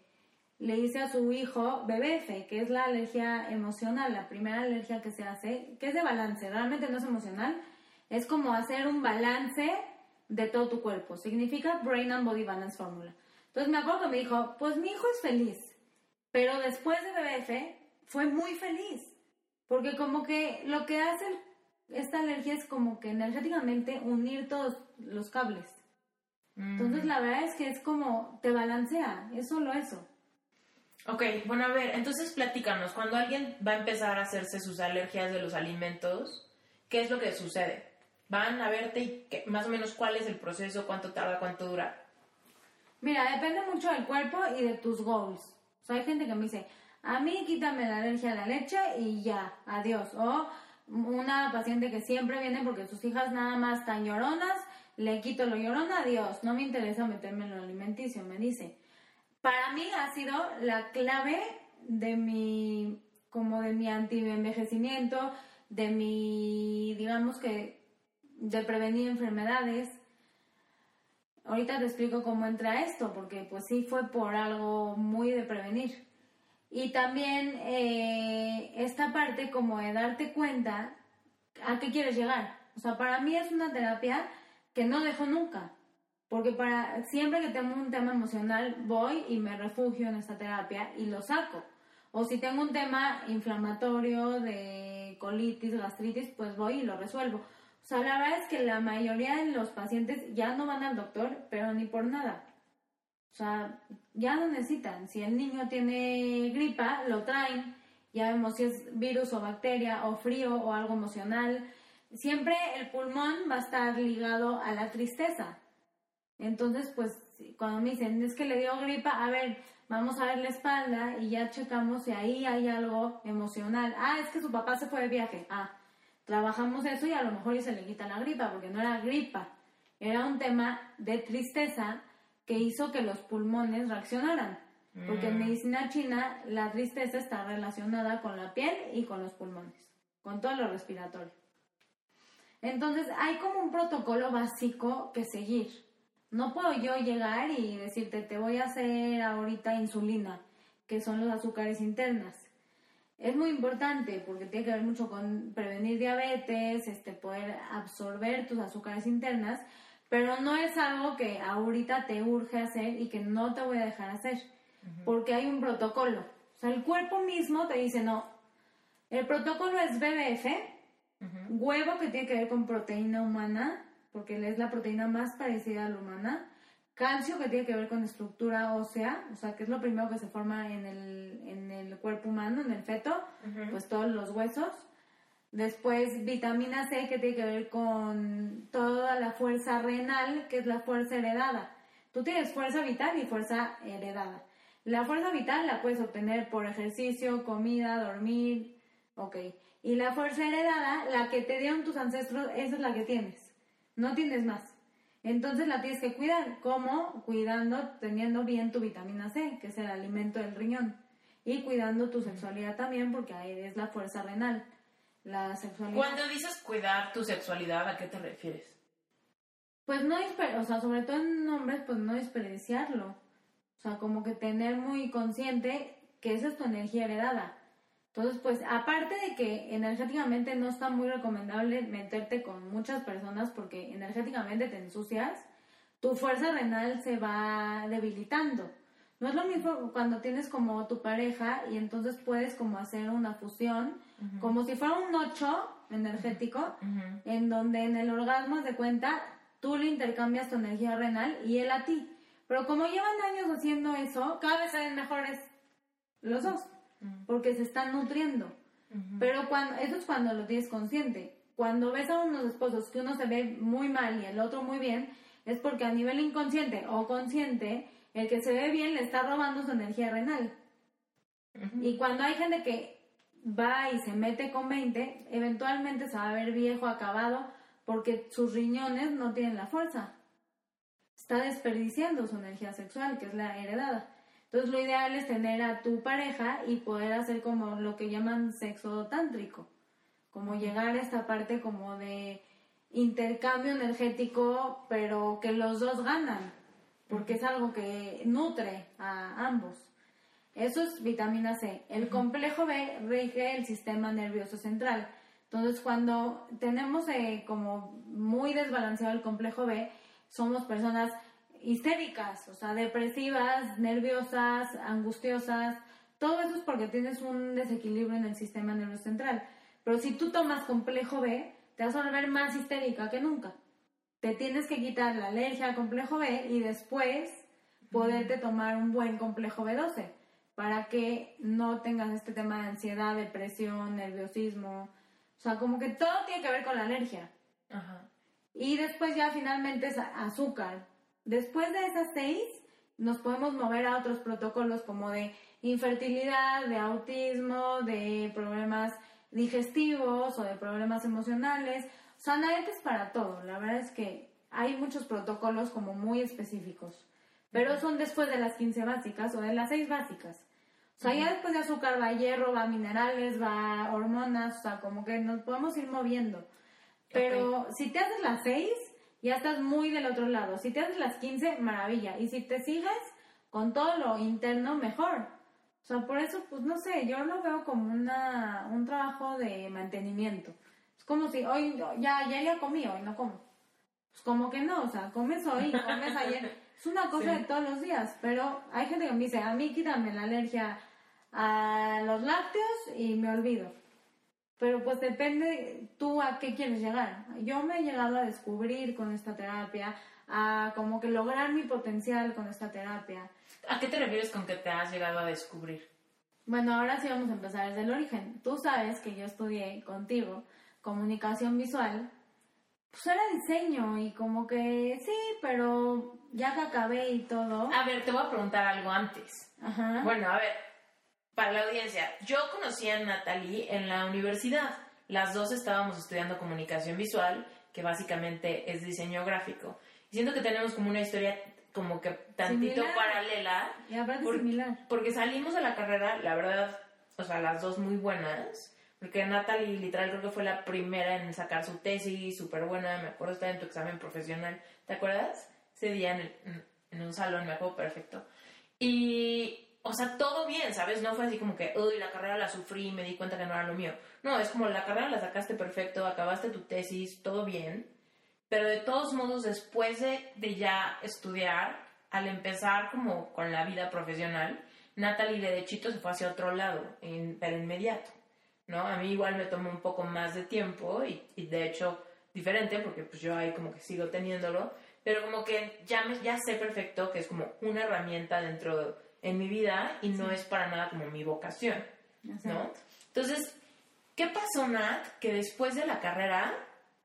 le hice a su hijo BBF, que es la alergia emocional, la primera alergia que se hace, que es de balance, realmente no es emocional, es como hacer un balance de todo tu cuerpo. Significa Brain and Body Balance Formula. Entonces me acuerdo que me dijo, pues mi hijo es feliz, pero después de BBF fue muy feliz, porque como que lo que hace esta alergia es como que energéticamente unir todos los cables. Entonces la verdad es que es como te balancea, es solo eso. Ok, bueno, a ver, entonces platícanos, cuando alguien va a empezar a hacerse sus alergias de los alimentos, ¿qué es lo que sucede? Van a verte y qué- más o menos cuál es el proceso, cuánto tarda, cuánto dura. Mira, depende mucho del cuerpo y de tus goals. O hay gente que me dice, a mí quítame la alergia a la leche y ya, adiós. O una paciente que siempre viene porque sus hijas nada más están lloronas, le quito lo llorona, adiós. No me interesa meterme en lo alimenticio, me dice. Para mí ha sido la clave de mi, como de mi anti-envejecimiento, de mi, digamos que, de prevenir enfermedades. Ahorita te explico cómo entra esto, porque pues sí fue por algo muy de prevenir. Y también eh, esta parte como de darte cuenta a qué quieres llegar. O sea, para mí es una terapia que no dejo nunca. Porque para siempre que tengo un tema emocional voy y me refugio en esta terapia y lo saco. O si tengo un tema inflamatorio de colitis, gastritis, pues voy y lo resuelvo. O sea, la verdad es que la mayoría de los pacientes ya no van al doctor, pero ni por nada. O sea, ya no necesitan. Si el niño tiene gripa, lo traen. Ya vemos si es virus o bacteria o frío o algo emocional. Siempre el pulmón va a estar ligado a la tristeza. Entonces, pues, cuando me dicen, es que le dio gripa, a ver, vamos a ver la espalda y ya checamos si ahí hay algo emocional. Ah, es que su papá se fue de viaje. Ah, trabajamos eso y a lo mejor y se le quita la gripa, porque no era gripa, era un tema de tristeza que hizo que los pulmones reaccionaran. Porque en medicina china la tristeza está relacionada con la piel y con los pulmones, con todo lo respiratorio. Entonces hay como un protocolo básico que seguir. No puedo yo llegar y decirte, te voy a hacer ahorita insulina, que son los azúcares internas. Es muy importante porque tiene que ver mucho con prevenir diabetes, este, poder absorber tus azúcares internas, pero no es algo que ahorita te urge hacer y que no te voy a dejar hacer, porque hay un protocolo. O sea, el cuerpo mismo te dice, no, el protocolo es BBF, huevo que tiene que ver con proteína humana, porque es la proteína más parecida a la humana, calcio que tiene que ver con estructura ósea, o sea, que es lo primero que se forma en el, en el cuerpo humano, en el feto, pues todos los huesos. Después vitamina C que tiene que ver con toda la fuerza renal, que es la fuerza heredada. Tú tienes fuerza vital y fuerza heredada. La fuerza vital la puedes obtener por ejercicio, comida, dormir, ok. Y la fuerza heredada, la que te dieron tus ancestros, esa es la que tienes. No tienes más. Entonces la tienes que cuidar. ¿Cómo? Cuidando, teniendo bien tu vitamina C, que es el alimento del riñón. Y cuidando tu sexualidad también, porque ahí es la fuerza renal. La sexualidad. Cuando dices cuidar tu sexualidad, ¿a qué te refieres? Pues no, o sea, sobre todo en hombres, pues no desperdiciarlo. O sea, como que tener muy consciente que esa es tu energía heredada. Entonces, pues aparte de que energéticamente no está muy recomendable meterte con muchas personas porque energéticamente te ensucias, tu fuerza renal se va debilitando. No es lo mismo cuando tienes como tu pareja y entonces puedes como hacer una fusión, como si fuera un 8 energético, en donde en el orgasmo de cuenta tú le intercambias tu energía renal y él a ti. Pero como llevan años haciendo eso, cada vez se ven mejores los dos porque se están nutriendo. Pero cuando, eso es cuando lo tienes consciente. Cuando ves a unos esposos que uno se ve muy mal y el otro muy bien, es porque a nivel inconsciente o consciente, el que se ve bien le está robando su energía renal. Y cuando hay gente que va y se mete con 20, eventualmente se va a ver viejo, acabado, porque sus riñones no tienen la fuerza. Está desperdiciando su energía sexual, que es la heredada. Entonces lo ideal es tener a tu pareja y poder hacer como lo que llaman sexo tántrico, como llegar a esta parte como de intercambio energético, pero que los dos ganan, porque es algo que nutre a ambos. Eso es vitamina C. El complejo B rige el sistema nervioso central. Entonces, cuando tenemos eh, como muy desbalanceado el complejo B, somos personas histéricas, o sea, depresivas, nerviosas, angustiosas. Todo eso es porque tienes un desequilibrio en el sistema nervioso central. Pero si tú tomas complejo B, te vas a volver más histérica que nunca. Te tienes que quitar la alergia al complejo B y después poderte tomar un buen complejo B12 para que no tengas este tema de ansiedad, depresión, nerviosismo. O sea, como que todo tiene que ver con la alergia. Ajá. Y después ya finalmente es azúcar. Después de esas seis, nos podemos mover a otros protocolos como de infertilidad, de autismo, de problemas digestivos o de problemas emocionales. O sea, es para todo. La verdad es que hay muchos protocolos como muy específicos. Pero son después de las 15 básicas o de las 6 básicas. O sea, ya después de azúcar va hierro, va minerales, va hormonas, o sea, como que nos podemos ir moviendo. Pero si te haces las 6, ya estás muy del otro lado. Si te haces las 15, maravilla. Y si te sigues con todo lo interno, mejor. O sea, por eso, pues no sé, yo lo veo como una, un trabajo de mantenimiento. Es como si hoy ya, ya, ya comí, hoy no como. Pues como que no, o sea, comes hoy, comes ayer. Es una cosa de todos los días, pero hay gente que me dice, a mí quítame la alergia a los lácteos y me olvido. Pero pues depende tú a qué quieres llegar. Yo me he llegado a descubrir con esta terapia, a como que lograr mi potencial con esta terapia. ¿A qué te refieres con que te has llegado a descubrir? Bueno, ahora sí vamos a empezar desde el origen. Tú sabes que yo estudié contigo comunicación visual pues era diseño y como que sí, pero ya que acabé y todo. A ver, te voy a preguntar algo antes. Ajá. Bueno, a ver, para la audiencia, yo conocí a Natalie en la universidad. Las dos estábamos estudiando comunicación visual, que básicamente es diseño gráfico. Y siento que tenemos como una historia como que tantito paralela. Y por, similar. Porque salimos de la carrera, la verdad, o sea, las dos muy buenas porque Natalie, literal, creo que fue la primera en sacar su tesis, súper buena. Me acuerdo estar en tu examen profesional. ¿Te acuerdas? Ese día en, en un salón, me acuerdo perfecto. Y, o sea, todo bien, ¿sabes? No fue así como que, uy, la carrera la sufrí y me di cuenta que no era lo mío. No, es como la carrera la sacaste perfecto, acabaste tu tesis, todo bien. Pero de todos modos, después de, de ya estudiar, al empezar como con la vida profesional, Natalie de derechito se fue hacia otro lado, pero inmediato. ¿no? A mí igual me tomó un poco más de tiempo y, de hecho diferente porque pues yo ahí como que sigo teniéndolo, pero como que ya, me, ya sé perfecto que es como una herramienta dentro en mi vida y no es para nada como mi vocación, ¿no? Entonces, ¿qué pasó, Nat? Que después de la carrera,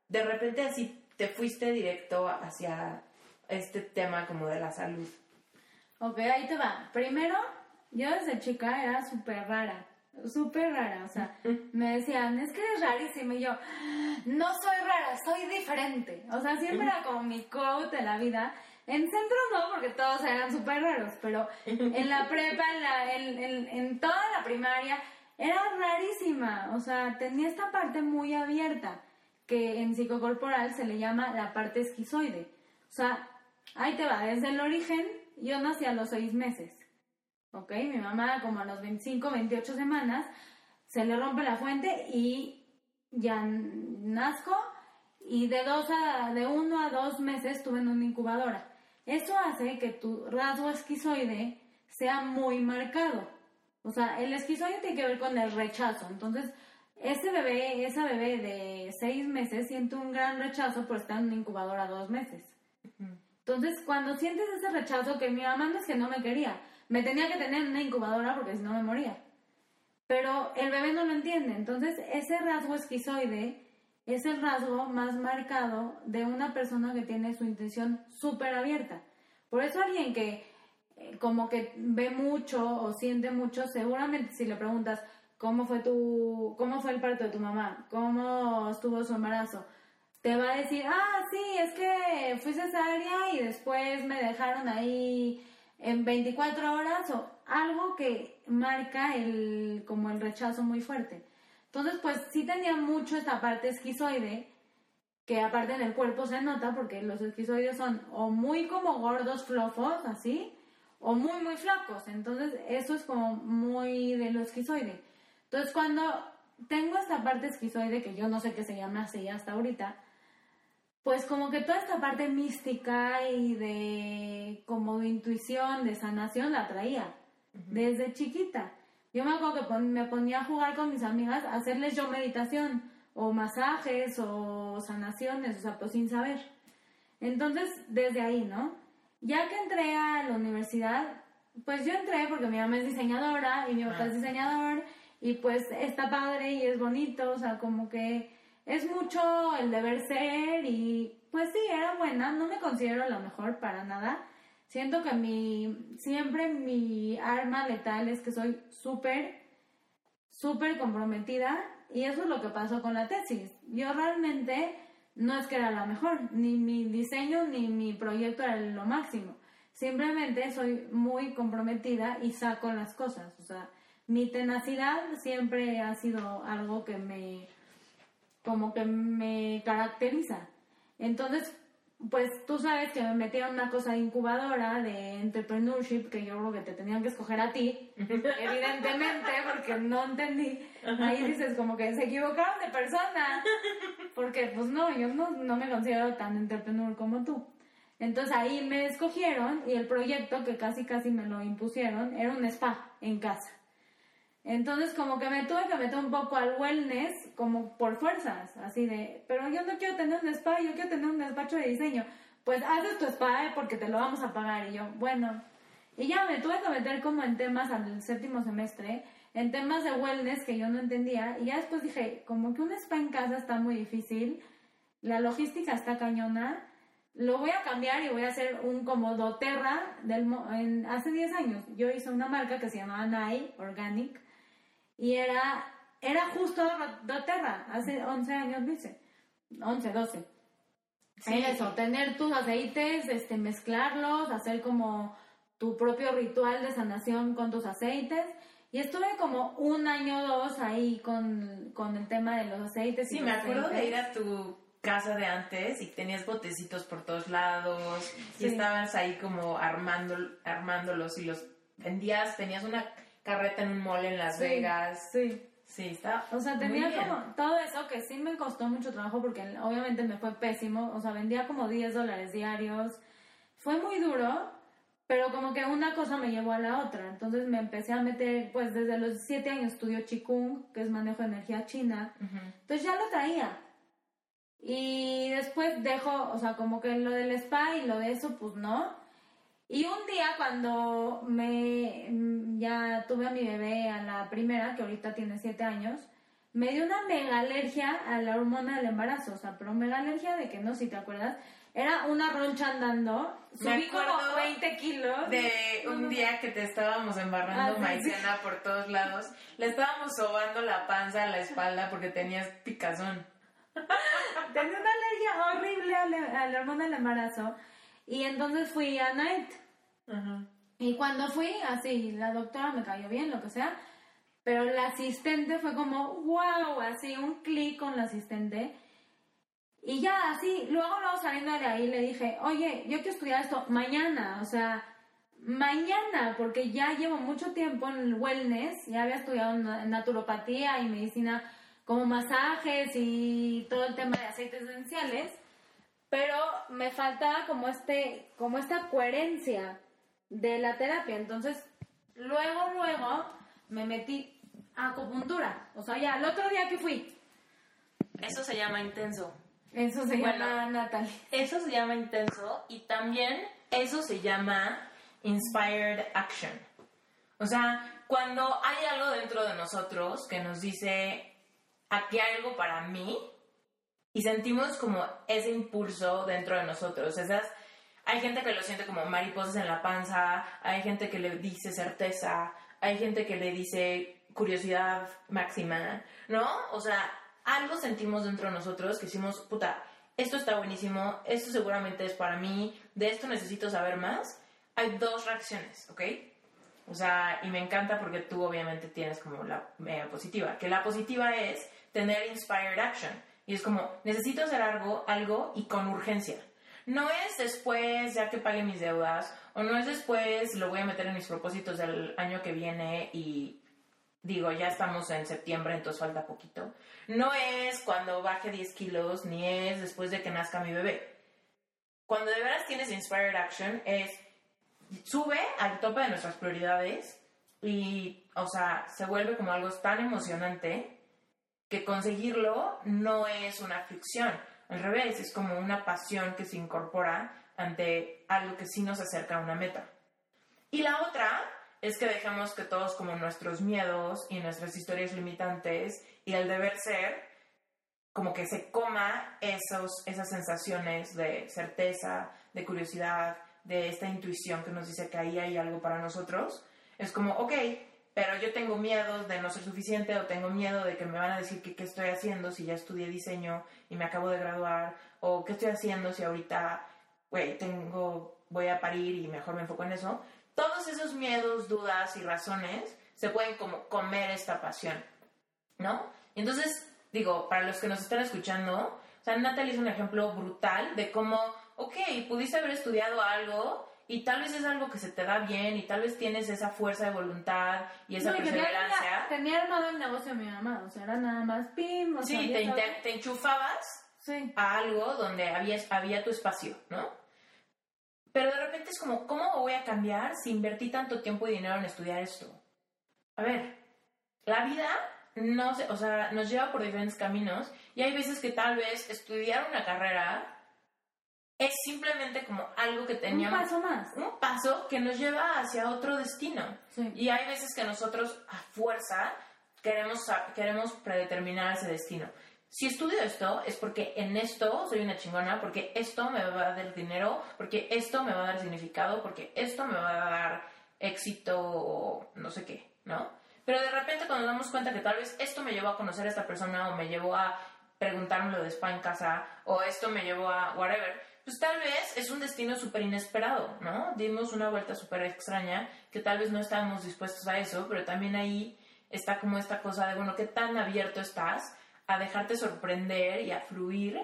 de repente así te fuiste directo hacia este tema como de la salud. Ok, ahí te va. Primero, yo desde chica era súper rara súper rara, o sea, me decían, es que eres rarísima, y yo, no soy rara, soy diferente, o sea, siempre era como mi quote de la vida, en centro no, porque todos eran súper raros, pero en la prepa, en, la, en, en, toda la primaria, era rarísima, o sea, tenía esta parte muy abierta, que en psicocorporal se le llama la parte esquizoide, o sea, ahí te va, desde el origen, yo nací a los seis meses, ¿ok? Mi mamá como a los 25, 28 semanas se le rompe la fuente y ya nazco y de, dos a, de uno a dos meses estuve en una incubadora. Eso hace que tu rasgo esquizoide sea muy marcado. O sea, el esquizoide tiene que ver con el rechazo. Entonces, ese bebé, esa bebé de seis meses siente un gran rechazo por estar en una incubadora dos meses. Entonces, cuando sientes ese rechazo, que mi mamá no es que no me quería, me tenía que tener en una incubadora porque si no me moría. Pero el bebé no lo entiende. Entonces, ese rasgo esquizoide es el rasgo más marcado de una persona que tiene su intención súper abierta. Por eso alguien que eh, como que ve mucho o siente mucho, seguramente si le preguntas, cómo fue tu, cómo fue el parto de tu mamá, cómo estuvo su embarazo, te va a decir, ah, sí, es que fui cesárea y después me dejaron ahí en 24 horas o algo que marca el, como el rechazo muy fuerte. Entonces, pues sí tenía mucho esta parte esquizoide, que aparte en el cuerpo se nota porque los esquizoides son o muy como gordos, flojos, así, o muy, muy flacos. Entonces, eso es como muy de lo esquizoide. Entonces, cuando tengo esta parte esquizoide, que yo no sé qué se llama así hasta ahorita, pues como que toda esta parte mística y de como de intuición, de sanación la traía desde chiquita. Yo me acuerdo que me ponía a jugar con mis amigas, a hacerles yo meditación o masajes o sanaciones, o sea, pues sin saber. Entonces, desde ahí, ¿no? Ya que entré a la universidad, pues yo entré porque mi mamá es diseñadora y mi papá es ah. diseñador y pues está padre y es bonito, o sea, como que es mucho el deber ser y pues sí, era buena, no me considero la mejor para nada. Siento que mi, siempre mi arma letal es que soy súper, súper comprometida y eso es lo que pasó con la tesis. Yo realmente no es que era la mejor, ni mi diseño ni mi proyecto era lo máximo. Simplemente soy muy comprometida y saco las cosas. O sea, mi tenacidad siempre ha sido algo que me como que me caracteriza. Entonces, pues tú sabes que me metieron una cosa de incubadora, de entrepreneurship, que yo creo que te tenían que escoger a ti, evidentemente, porque no entendí. Ahí dices como que se equivocaron de persona, porque pues no, yo no, no me considero tan entrepreneur como tú. Entonces ahí me escogieron y el proyecto que casi casi me lo impusieron era un spa en casa. Entonces como que me tuve que meter un poco al wellness como por fuerzas, así de, pero yo no quiero tener un spa, yo quiero tener un despacho de diseño. Pues haces tu spa ¿eh? porque te lo vamos a pagar. Y yo, bueno. Y ya me tuve que meter como en temas al séptimo semestre, en temas de wellness que yo no entendía. Y ya después dije, como que un spa en casa está muy difícil, la logística está cañona, lo voy a cambiar y voy a hacer un como doTERRA del, en, hace 10 años. Yo hice una marca que se llamaba Nai Organic y era, era justo doTERRA, hace 11 años dice, 11, 12. Sí. eso, tener tus aceites, este, mezclarlos, hacer como tu propio ritual de sanación con tus aceites. Y estuve como un año o dos ahí con, con el tema de los aceites. Sí, me acuerdo de ir a tu casa de antes y tenías botecitos por todos lados y estabas ahí como armando, armándolos y los vendías, tenías una carreta en un mall en Las Vegas. Sí. Sí, está. O sea, tenía como todo eso que sí me costó mucho trabajo porque obviamente me fue pésimo. O sea, vendía como 10 dólares diarios. Fue muy duro, pero como que una cosa me llevó a la otra. Entonces me empecé a meter, pues desde los 7 años estudio Qigong, que es manejo de energía china. Entonces ya lo traía. Y después dejo, o sea, como que lo del spa y lo de eso, pues no. Y un día cuando me mm, ya tuve a mi bebé, a la primera, que ahorita tiene 7 años, me dio una mega alergia a la hormona del embarazo, o sea, pero mega alergia de que no, si te acuerdas, era una roncha andando, subí como 20 kilos. De un día que te estábamos embarrando ah, maicena por todos lados, le estábamos sobando la panza a la espalda porque tenías picazón. Tenía una alergia horrible a la, a la hormona del embarazo. Y entonces fui a Night. Y cuando fui, así, la doctora me cayó bien, lo que sea, pero la asistente fue como, wow, así, un clic con la asistente. Y ya, así, luego, luego saliendo de ahí le dije, oye, yo quiero estudiar esto mañana, o sea, mañana, porque ya llevo mucho tiempo en el wellness, ya había estudiado naturopatía y medicina como masajes y todo el tema de aceites esenciales, pero me faltaba como este, como esta coherencia de la terapia. Entonces, luego, luego me metí a acupuntura. O sea, ya el otro día que fui. Eso se llama intenso. Eso se llama Natalie. Eso se llama intenso y también eso se llama inspired action. O sea, cuando hay algo dentro de nosotros que nos dice, aquí hay algo para mí, y sentimos como ese impulso dentro de nosotros, esas hay gente que lo siente como mariposas en la panza, hay gente que le dice certeza, hay gente que le dice curiosidad máxima, ¿no? O sea, algo sentimos dentro de nosotros que decimos, puta, esto está buenísimo, esto seguramente es para mí, de esto necesito saber más. Hay dos reacciones, ¿ok? O sea, y me encanta porque tú obviamente tienes como la media positiva, que la positiva es tener inspired action. Y es como, necesito hacer algo, algo y con urgencia. No es después, ya que pague mis deudas, o no es después, lo voy a meter en mis propósitos del año que viene y digo, ya estamos en septiembre, entonces falta poquito. No es cuando baje 10 kilos, ni es después de que nazca mi bebé. Cuando de veras tienes Inspired Action, es sube al tope de nuestras prioridades y, o sea, se vuelve como algo tan emocionante que conseguirlo no es una ficción. Al revés, es como una pasión que se incorpora ante algo que sí nos acerca a una meta. Y la otra es que dejemos que todos como nuestros miedos y nuestras historias limitantes y el deber ser, como que se coma esos, esas sensaciones de certeza, de curiosidad, de esta intuición que nos dice que ahí hay algo para nosotros. Es como, ok, pero yo tengo miedo de no ser suficiente o tengo miedo de que me van a decir que qué estoy haciendo si ya estudié diseño y me acabo de graduar o qué estoy haciendo si ahorita, güey, tengo, voy a parir y mejor me enfoco en eso todos esos miedos, dudas y razones se pueden como comer esta pasión, ¿no? Y entonces, digo, para los que nos están escuchando, o es un ejemplo brutal de cómo, ok, pudiste haber estudiado algo y tal vez es algo que se te da bien y tal vez tienes esa fuerza de voluntad y esa perseverancia. Tenía, armado el negocio de mi mamá, o sea, era nada más pim, o Sí, te, te, enchufabas a algo donde había, había tu espacio, ¿no? Pero de repente es como, ¿cómo voy a cambiar si invertí tanto tiempo y dinero en estudiar esto? A ver, la vida no o sea, nos lleva por diferentes caminos y hay veces que tal vez estudiar una carrera es simplemente como algo que teníamos. Un paso más. Un paso que nos lleva hacia otro destino. Y hay veces que nosotros a fuerza queremos, queremos predeterminar ese destino si estudio esto es porque en esto soy una chingona, porque esto me va a dar dinero, porque esto me va a dar significado, porque esto me va a dar éxito, no sé qué, ¿no? Pero de repente cuando nos damos cuenta que tal vez esto me llevó a conocer a esta persona o me llevó a preguntármelo de spa en casa o esto me llevó a whatever, pues tal vez es un destino súper inesperado, ¿no? Dimos una vuelta súper extraña que tal vez no estábamos dispuestos a eso, pero también ahí está como esta cosa de, bueno, ¿qué tan abierto estás? a dejarte sorprender y a fluir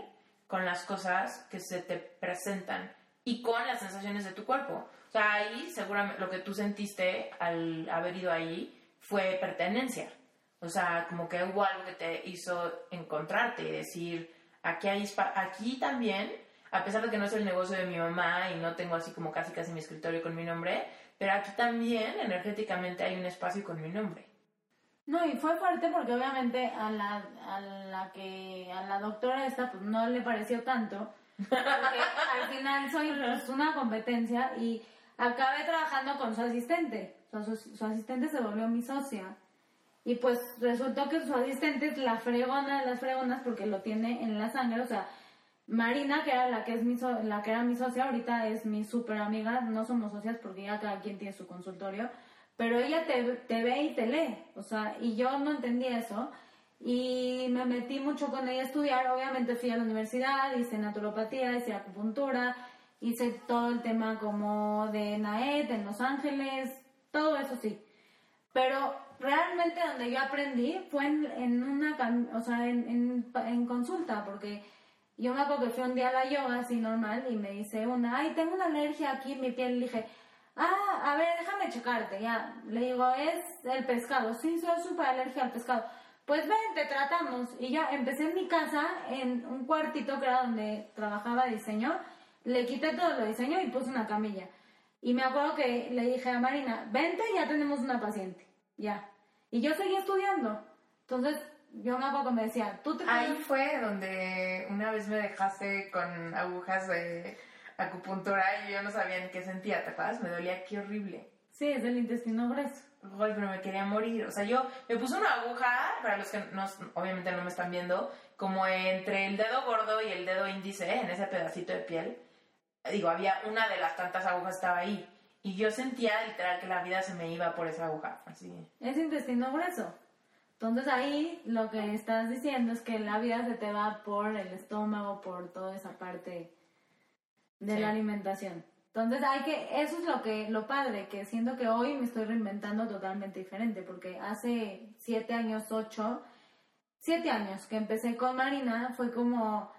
con las cosas que se te presentan y con las sensaciones de tu cuerpo. O sea, ahí seguramente lo que tú sentiste al haber ido ahí fue pertenencia. O sea, como que hubo algo que te hizo encontrarte y decir, aquí, hay, aquí también, a pesar de que no es el negocio de mi mamá y no tengo así como casi casi mi escritorio con mi nombre, pero aquí también energéticamente hay un espacio con mi nombre. No, y fue fuerte porque obviamente a la, a la que, a la doctora esta, pues no le pareció tanto, porque al final soy pues, una competencia y acabé trabajando con su asistente. su, su, asistente se volvió mi socia. Y pues resultó que su asistente es la fregona de las fregonas porque lo tiene en la sangre. O sea, Marina, que era la que, es mi la que era mi socia, ahorita es mi súper amiga. No somos socias porque ya cada quien tiene su consultorio pero ella te, te ve y te lee, o sea, y yo no entendí eso. Y me metí mucho con ella a estudiar. Obviamente fui a la universidad, hice naturopatía, hice acupuntura, hice todo el tema como de NAET en Los Ángeles, todo eso sí. Pero realmente donde yo aprendí fue en, una, o sea, en, en, en, consulta, porque yo me acuerdo que fui un día a la yoga así normal y me dice una, ay, tengo una alergia aquí en mi piel. Y dije, Ah, a ver, déjame checarte, ya. Le digo, es el pescado. Sí, soy súper alergia al pescado. Pues ven, te tratamos. Y ya empecé en mi casa, en un cuartito que era donde trabajaba diseño. Le quité todo lo diseño y puse una camilla. Y me acuerdo que le dije a Marina, vente, ya tenemos una paciente. Ya. Y yo seguí estudiando. Entonces, yo me acuerdo que me decía, tú te... Ahí fue donde una vez me dejaste con agujas de acupuntura y yo no sabía ni qué sentía, ¿te acuerdas? Me dolía qué horrible. Sí, es el intestino grueso. Ay, pero me quería morir. O sea, yo me puse una aguja, para los que no, obviamente no me están viendo, como entre el dedo gordo y el dedo índice, en ese pedacito de piel. Digo, había una de las tantas agujas estaba ahí. y yo sentía literal que la vida se me iba por esa aguja, así. Es intestino grueso. Entonces ahí lo que estás diciendo es que la vida se te va por el estómago, por toda esa parte de Sí. la alimentación. Entonces hay que, eso es lo que, lo padre, que siento que hoy me estoy reinventando totalmente diferente, porque hace siete años, ocho, siete años que empecé con Marina, fue como,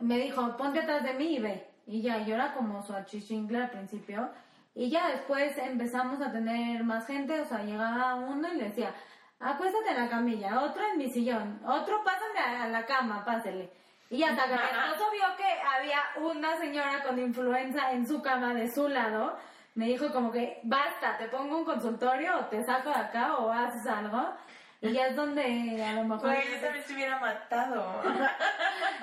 me dijo, ponte atrás de mí y ve. Y ya, yo era como su achichincle al principio. Y ya después empezamos a tener más gente, o sea, llegaba uno y le decía, acuéstate en la camilla, otro en mi sillón, otro pásame a la cama, pásele. Y hasta que mi esposo vio que había una señora con influenza en su cama de su lado, me dijo como que, basta, te pongo un consultorio o te saco de acá o haces algo. Y ya es donde a lo mejor... Güey, yo también se hubiera matado.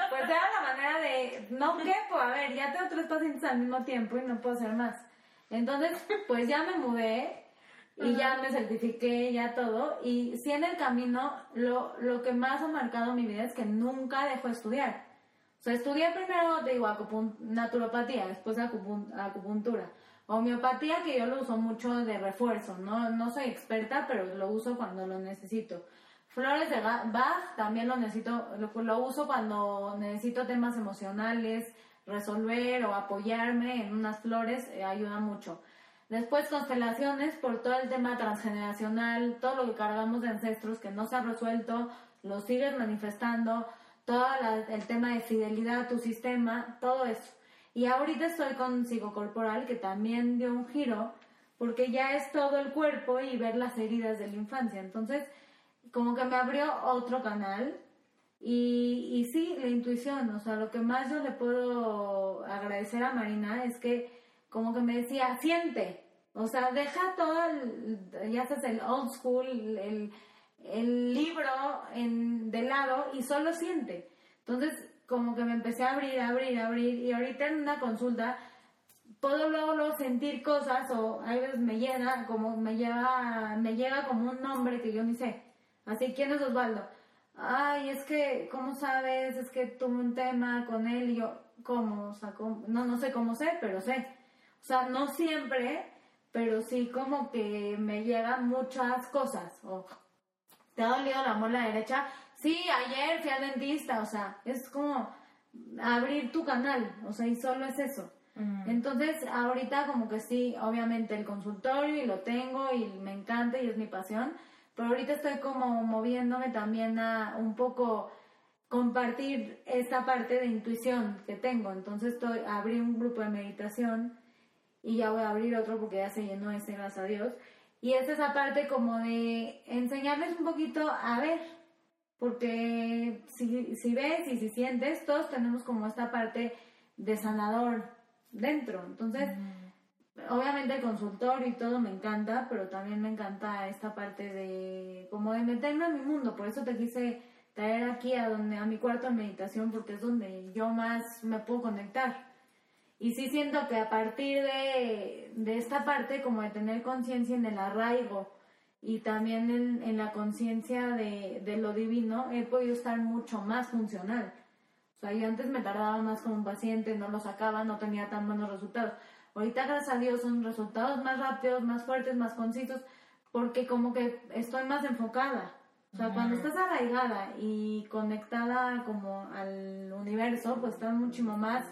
Pues era la manera de, no quepo, a ver, ya tengo tres pacientes al mismo tiempo y no puedo hacer más. Entonces, pues ya me mudé y ya me certifiqué, ya todo. Y sí en el camino, lo, lo que más ha marcado mi vida es que nunca dejo de estudiar. O sea, estudié primero, te digo, naturopatía, después acupun- acupuntura. Homeopatía, que yo lo uso mucho de refuerzo, no, no soy experta, pero lo uso cuando lo necesito. Flores de Bach también lo necesito, lo, lo uso cuando necesito temas emocionales, resolver o apoyarme en unas flores, eh, ayuda mucho. Después constelaciones por todo el tema transgeneracional, todo lo que cargamos de ancestros que no se ha resuelto, lo sigues manifestando, todo la- el tema de fidelidad a tu sistema, todo eso. Y ahorita estoy con psicocorporal que también dio un giro porque ya es todo el cuerpo y ver las heridas de la infancia. Entonces, como que me abrió otro canal y, y sí, la intuición, o sea, lo que más yo le puedo agradecer a Marina es que como que me decía, siente, o sea, deja todo, el, ya sabes, el old school, el, el libro en, de lado y solo siente. Entonces, como que me empecé a abrir, abrir, abrir y ahorita en una consulta puedo luego, luego sentir cosas o a veces me llega como me lleva me llega como un nombre que yo ni sé. Así quién es Osvaldo ay es que cómo sabes es que tuve un tema con él y yo cómo o sea ¿cómo? no no sé cómo sé pero sé o sea no siempre pero sí como que me llegan muchas cosas o te ha dolido la muela derecha sí ayer fui al dentista o sea es como abrir tu canal o sea y solo es eso. Entonces, ahorita como que sí, obviamente el consultorio y lo tengo y me encanta y es mi pasión, pero ahorita estoy como moviéndome también a un poco compartir esta parte de intuición que tengo. Entonces, estoy abrí un grupo de meditación y ya voy a abrir otro porque ya se llenó ese, gracias a Dios. Y es esa parte como de enseñarles un poquito a ver, porque si, si ves y si sientes, todos tenemos como esta parte de sanador dentro. Entonces, obviamente el consultorio y todo me encanta, pero también me encanta esta parte de como de meterme a mi mundo. Por eso te quise traer aquí a donde a mi cuarto de meditación porque es donde yo más me puedo conectar. Y sí siento que a partir de, de esta parte como de tener conciencia en el arraigo y también en, en la conciencia de, de lo divino, he podido estar mucho más funcional. O sea, yo antes me tardaba más con un paciente, no lo sacaba, no tenía tan buenos resultados. Ahorita, gracias a Dios, son resultados más rápidos, más fuertes, más concisos, porque como que estoy más enfocada. O sea, cuando estás arraigada y conectada como al universo, pues estás muchísimo más,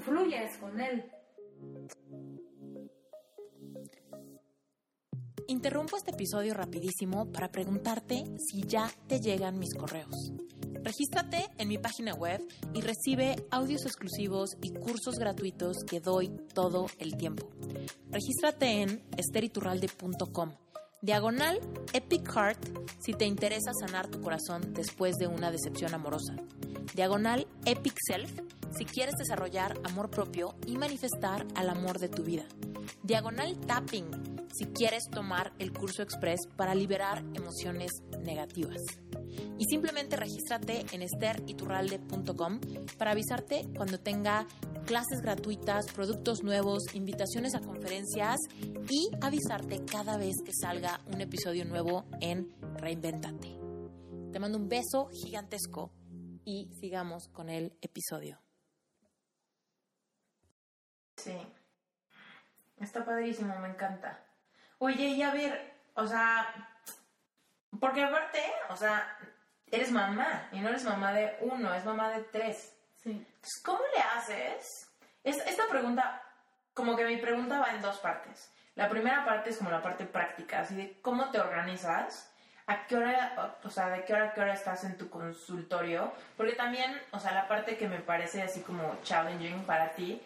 fluyes con él. Interrumpo este episodio rapidísimo para preguntarte si ya te llegan mis correos. Regístrate en mi página web y recibe audios exclusivos y cursos gratuitos que doy todo el tiempo. Regístrate en esteriturralde.com. Diagonal Epic Heart si te interesa sanar tu corazón después de una decepción amorosa. Diagonal Epic Self si quieres desarrollar amor propio y manifestar al amor de tu vida. Diagonal Tapping si quieres tomar el curso express para liberar emociones negativas. Y simplemente regístrate en esteriturralde.com para avisarte cuando tenga clases gratuitas, productos nuevos, invitaciones a conferencias y avisarte cada vez que salga un episodio nuevo en Reinventate. Te mando un beso gigantesco y sigamos con el episodio. Sí. Está padrísimo, me encanta. Oye, y a ver, o sea, porque aparte, o sea, eres mamá y no eres mamá de uno, es mamá de tres. Sí. Entonces, ¿cómo le haces? Es- esta pregunta, como que mi pregunta va en dos partes. La primera parte es como la parte práctica, así de cómo te organizas, a qué hora, o sea, de qué hora a qué hora estás en tu consultorio, porque también, o sea, la parte que me parece así como challenging para ti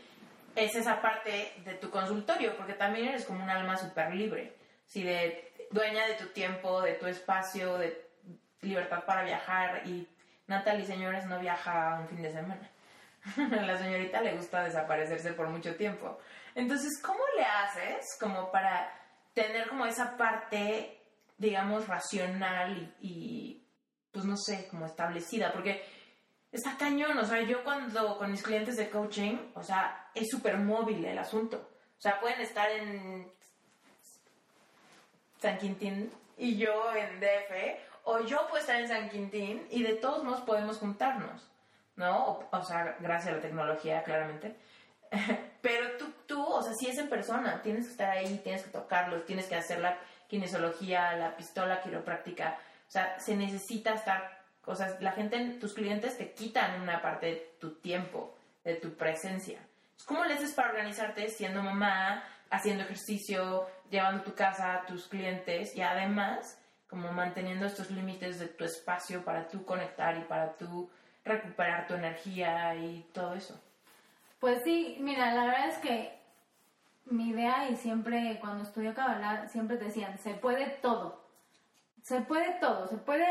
es esa parte de tu consultorio, porque también eres como un alma súper libre, así de dueña de tu tiempo, de tu espacio, de libertad para viajar y Natalie, señores, no viaja un fin de semana. A la señorita le gusta desaparecerse por mucho tiempo. Entonces, ¿cómo le haces como para tener como esa parte, digamos, racional y, y, pues no sé, como establecida? Porque está cañón, o sea, yo cuando con mis clientes de coaching, o sea, es súper móvil el asunto. O sea, pueden estar en San Quintín y yo en DF, o yo puedo estar en San Quintín y de todos modos podemos juntarnos, ¿no? O, o sea, gracias a la tecnología, claramente. Pero tú, tú, o sea, si es en persona, tienes que estar ahí, tienes que tocarlos, tienes que hacer la kinesiología, la pistola quiropráctica, o sea, se necesita estar, o sea, la gente, tus clientes te quitan una parte de tu tiempo, de tu presencia. ¿Cómo le haces para organizarte siendo mamá, haciendo ejercicio, llevando tu casa a tus clientes y además como manteniendo estos límites de tu espacio para tú conectar y para tú recuperar tu energía y todo eso? Pues sí, mira, la verdad es que mi idea y siempre cuando estudié Kabbalah siempre decían, se puede todo. Se puede todo, se puede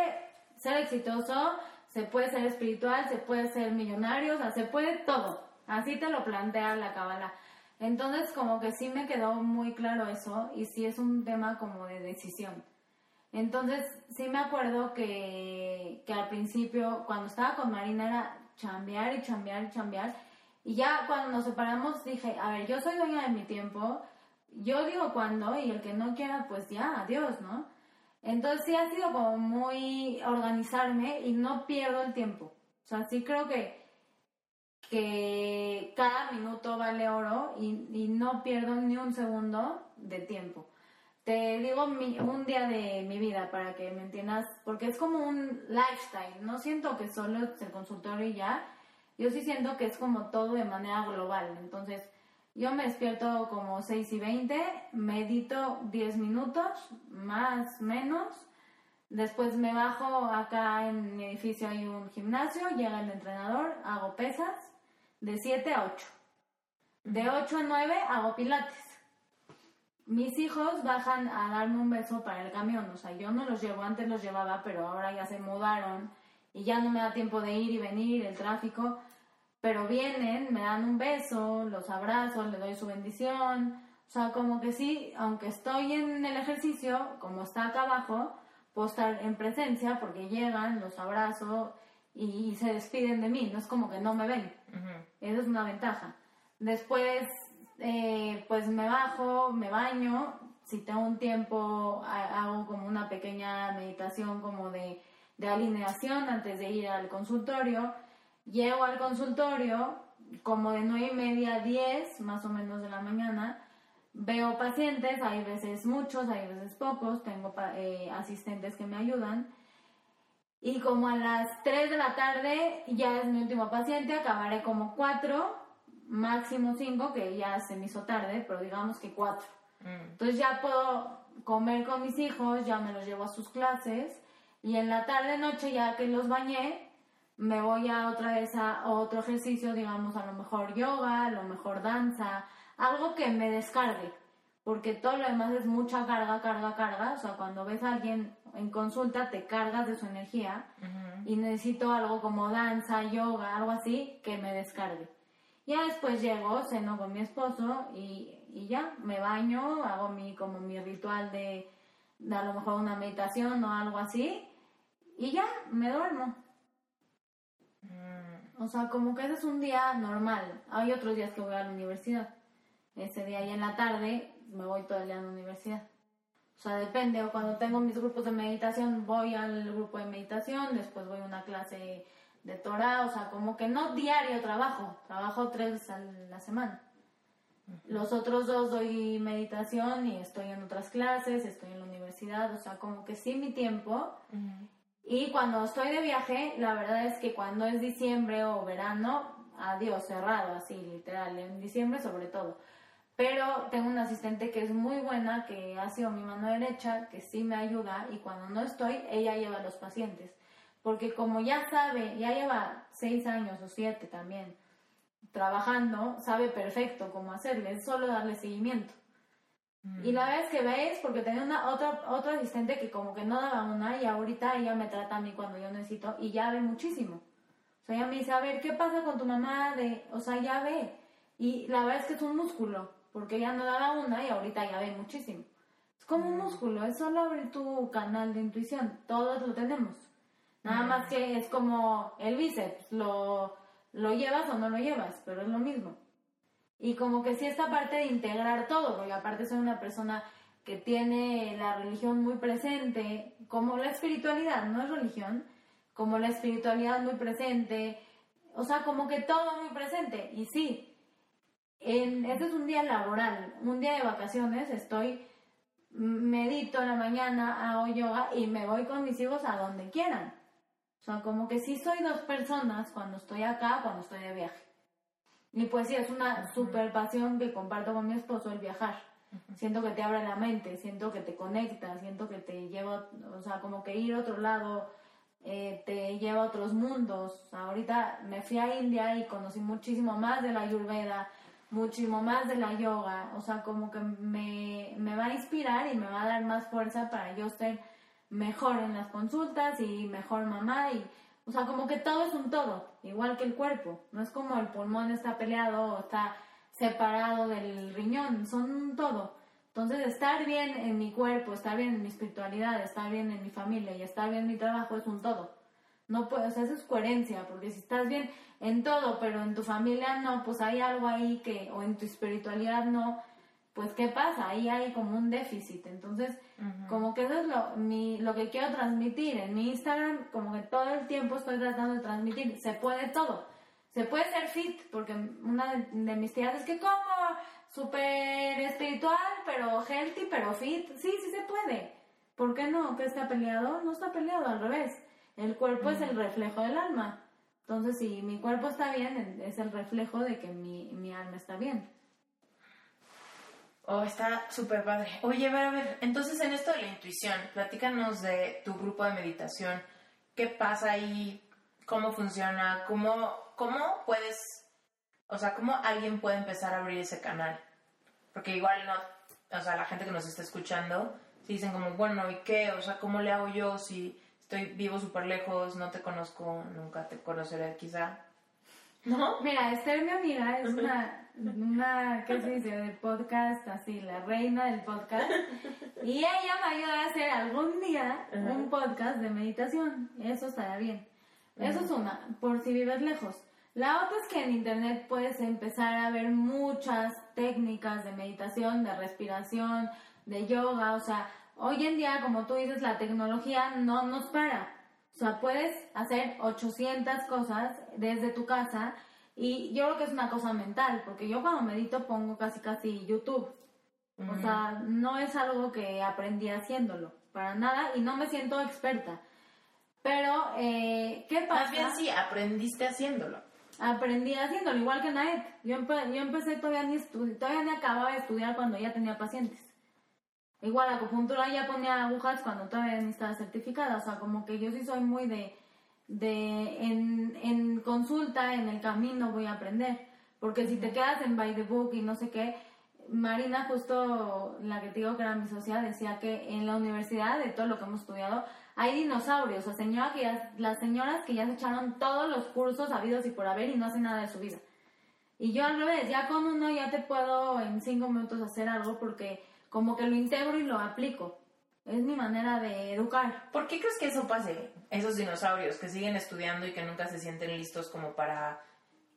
ser exitoso, se puede ser espiritual, se puede ser millonario, o sea, se puede todo. Así te lo plantea la Kabbalah. Entonces como que sí me quedó muy claro eso y sí es un tema como de decisión. Entonces sí me acuerdo que, que al principio cuando estaba con Marina era chambear y chambear y chambear y ya cuando nos separamos dije, a ver, yo soy dueña de mi tiempo, yo digo cuándo y el que no quiera pues ya, adiós, ¿no? Entonces sí ha sido como muy organizarme y no pierdo el tiempo. O sea, sí creo que, que cada minuto vale oro y, y no pierdo ni un segundo de tiempo. Te digo mi- un día de mi vida para que me entiendas, porque es como un lifestyle. No siento que solo es el consultorio y ya. Yo sí siento que es como todo de manera global. Entonces, yo me despierto como 6 y 20, medito 10 minutos, más, menos. Después me bajo acá en mi edificio hay un gimnasio, llega el entrenador, hago pesas de 7 a 8. De 8 a 9 hago pilates. Mis hijos bajan a darme un beso para el camión, o sea, yo no los llevo, antes los llevaba, pero ahora ya se mudaron y ya no me da tiempo de ir y venir, el tráfico, pero vienen, me dan un beso, los abrazo, les doy su bendición, o sea, como que sí, aunque estoy en el ejercicio, como está acá abajo, puedo estar en presencia porque llegan, los abrazo y, se despiden de mí, no es como que no me ven. Esa es una ventaja. Después, eh, pues me bajo, me baño. Si tengo un tiempo, ha- hago como una pequeña meditación como de, de alineación antes de ir al consultorio. Llego al consultorio como de nueve y media a 10, más o menos de la mañana. Veo pacientes, hay veces muchos, hay veces pocos. Tengo eh, asistentes que me ayudan. Y como a las 3 de la tarde ya es mi último paciente, acabaré como 4, máximo 5, que ya se me hizo tarde, pero digamos que 4. Entonces ya puedo comer con mis hijos, ya me los llevo a sus clases y en la tarde noche ya que los bañé, me voy a otra vez a otro ejercicio, digamos a lo mejor yoga, a lo mejor danza, algo que me descargue, porque todo lo demás es mucha carga, carga, carga, o sea, cuando ves a alguien en consulta te cargas de su energía y necesito algo como danza, yoga, algo así que me descargue. Ya después llego, ceno con mi esposo y, y ya, me baño, hago mi, como mi ritual de, de a lo mejor una meditación o algo así y ya, me duermo. O sea, como que ese es un día normal. Hay otros días que voy a la universidad. Ese día y en la tarde me voy todo el día a la universidad. O sea, depende. O cuando tengo mis grupos de meditación, voy al grupo de meditación, después voy a una clase de Torah. O sea, como que no diario trabajo. Trabajo tres veces a la semana. Los otros dos doy meditación y estoy en otras clases, estoy en la universidad, o sea, como que sí mi tiempo. Y cuando estoy de viaje, la verdad es que cuando es diciembre o verano, adiós, cerrado, así, literal, en diciembre sobre todo. Pero tengo una asistente que es muy buena, que ha sido mi mano derecha, que sí me ayuda y cuando no estoy, ella lleva a los pacientes. Porque como ya sabe, ya lleva seis años o siete también trabajando, sabe perfecto cómo hacerle, es solo darle seguimiento. Y la vez que ves, porque tenía una otra, otra asistente que como que no daba una y ahorita ella me trata a mí cuando yo necesito y ya ve muchísimo. O sea, ella me dice, a ver, ¿qué pasa con tu mamá? De, o sea, ya ve. Y la verdad es que es un músculo, porque ella no daba una y ahorita ya ve muchísimo. Es como un músculo, es solo abrir tu canal de intuición, todos lo tenemos. Nada más que es como el bíceps, lo, lo llevas o no lo llevas, pero es lo mismo. Y como que sí esta parte de integrar todo, porque aparte soy una persona que tiene la religión muy presente, como la espiritualidad, no es religión, como la espiritualidad muy presente, o sea, como que todo muy presente. Y sí, en, este es un día laboral, un día de vacaciones, estoy, medito en la mañana, hago yoga y me voy con mis hijos a donde quieran. O sea, como que sí soy dos personas cuando estoy acá, cuando estoy de viaje. Y pues sí, es una super pasión que comparto con mi esposo el viajar. Siento que te abre la mente, siento que te conecta, siento que te lleva, o sea, como que ir a otro lado eh, te lleva a otros mundos. ahorita me fui a India y conocí muchísimo más de la Ayurveda, muchísimo más de la yoga. O sea, como que me, me va a inspirar y me va a dar más fuerza para yo ser mejor en las consultas y mejor mamá y o sea, como que todo es un todo, igual que el cuerpo. No es como el pulmón está peleado o está separado del riñón, son un todo. Entonces, estar bien en mi cuerpo, estar bien en mi espiritualidad, estar bien en mi familia y estar bien en mi trabajo es un todo. No puedes, o sea, eso es coherencia, porque si estás bien en todo, pero en tu familia no, pues hay algo ahí que, o en tu espiritualidad no, pues ¿qué pasa? Ahí hay como un déficit. Entonces, como que eso es lo, mi, lo que quiero transmitir. En mi Instagram, como que todo el tiempo estoy tratando de transmitir, se puede todo. Se puede ser fit, porque una de, mis tías es que como súper espiritual, pero healthy, pero fit. Sí, sí se puede. ¿Por qué no? ¿Que está peleado? No está peleado, al revés. El cuerpo es el reflejo del alma. Entonces, si mi cuerpo está bien, es el reflejo de que mi, mi alma está bien. Oh, está súper padre. Oye, a ver, a ver, entonces en esto de la intuición, platícanos de tu grupo de meditación. ¿Qué pasa ahí? ¿Cómo funciona? ¿Cómo, cómo puedes, o sea, cómo alguien puede empezar a abrir ese canal? Porque igual no, o sea, la gente que nos está escuchando, si dicen como, bueno, ¿y qué? O sea, ¿cómo le hago yo si estoy vivo súper lejos, no te conozco, nunca te conoceré quizá? ¿No? Mira, Esther, mi amiga, es una, una, ¿qué se dice? De podcast, así, la reina del podcast. Y ella me ayuda a hacer algún día un podcast de meditación. Eso estará bien. Eso es una, por si vives lejos. La otra es que en internet puedes empezar a ver muchas técnicas de meditación, de respiración, de yoga. O sea, hoy en día, como tú dices, la tecnología no nos para. O sea, puedes hacer 800 cosas desde tu casa y yo creo que es una cosa mental, porque yo cuando medito pongo casi casi YouTube. O sea, no es algo que aprendí haciéndolo, para nada, y no me siento experta. Pero, eh, ¿qué pasa? Más bien sí, aprendiste haciéndolo. Aprendí haciéndolo, igual que Naet. Yo, yo empecé todavía ni, todavía ni acababa de estudiar cuando ya tenía pacientes. Igual la acupuntura ya ponía agujas cuando todavía ni estaba certificada. O sea, como que yo sí soy muy de, de en, en consulta, en el camino voy a aprender. Porque si te quedas en by the book y no sé qué, Marina, justo la que te digo que era mi socia, decía que en la universidad, de todo lo que hemos estudiado, hay dinosaurios, o señora que las señoras que ya se echaron todos los cursos habidos y por haber y no hacen nada de su vida. Y yo al revés, ya con uno ya te puedo en cinco minutos hacer algo porque como que lo integro y lo aplico. Es mi manera de educar. ¿Por qué crees que eso pase? Esos dinosaurios que siguen estudiando y que nunca se sienten listos como para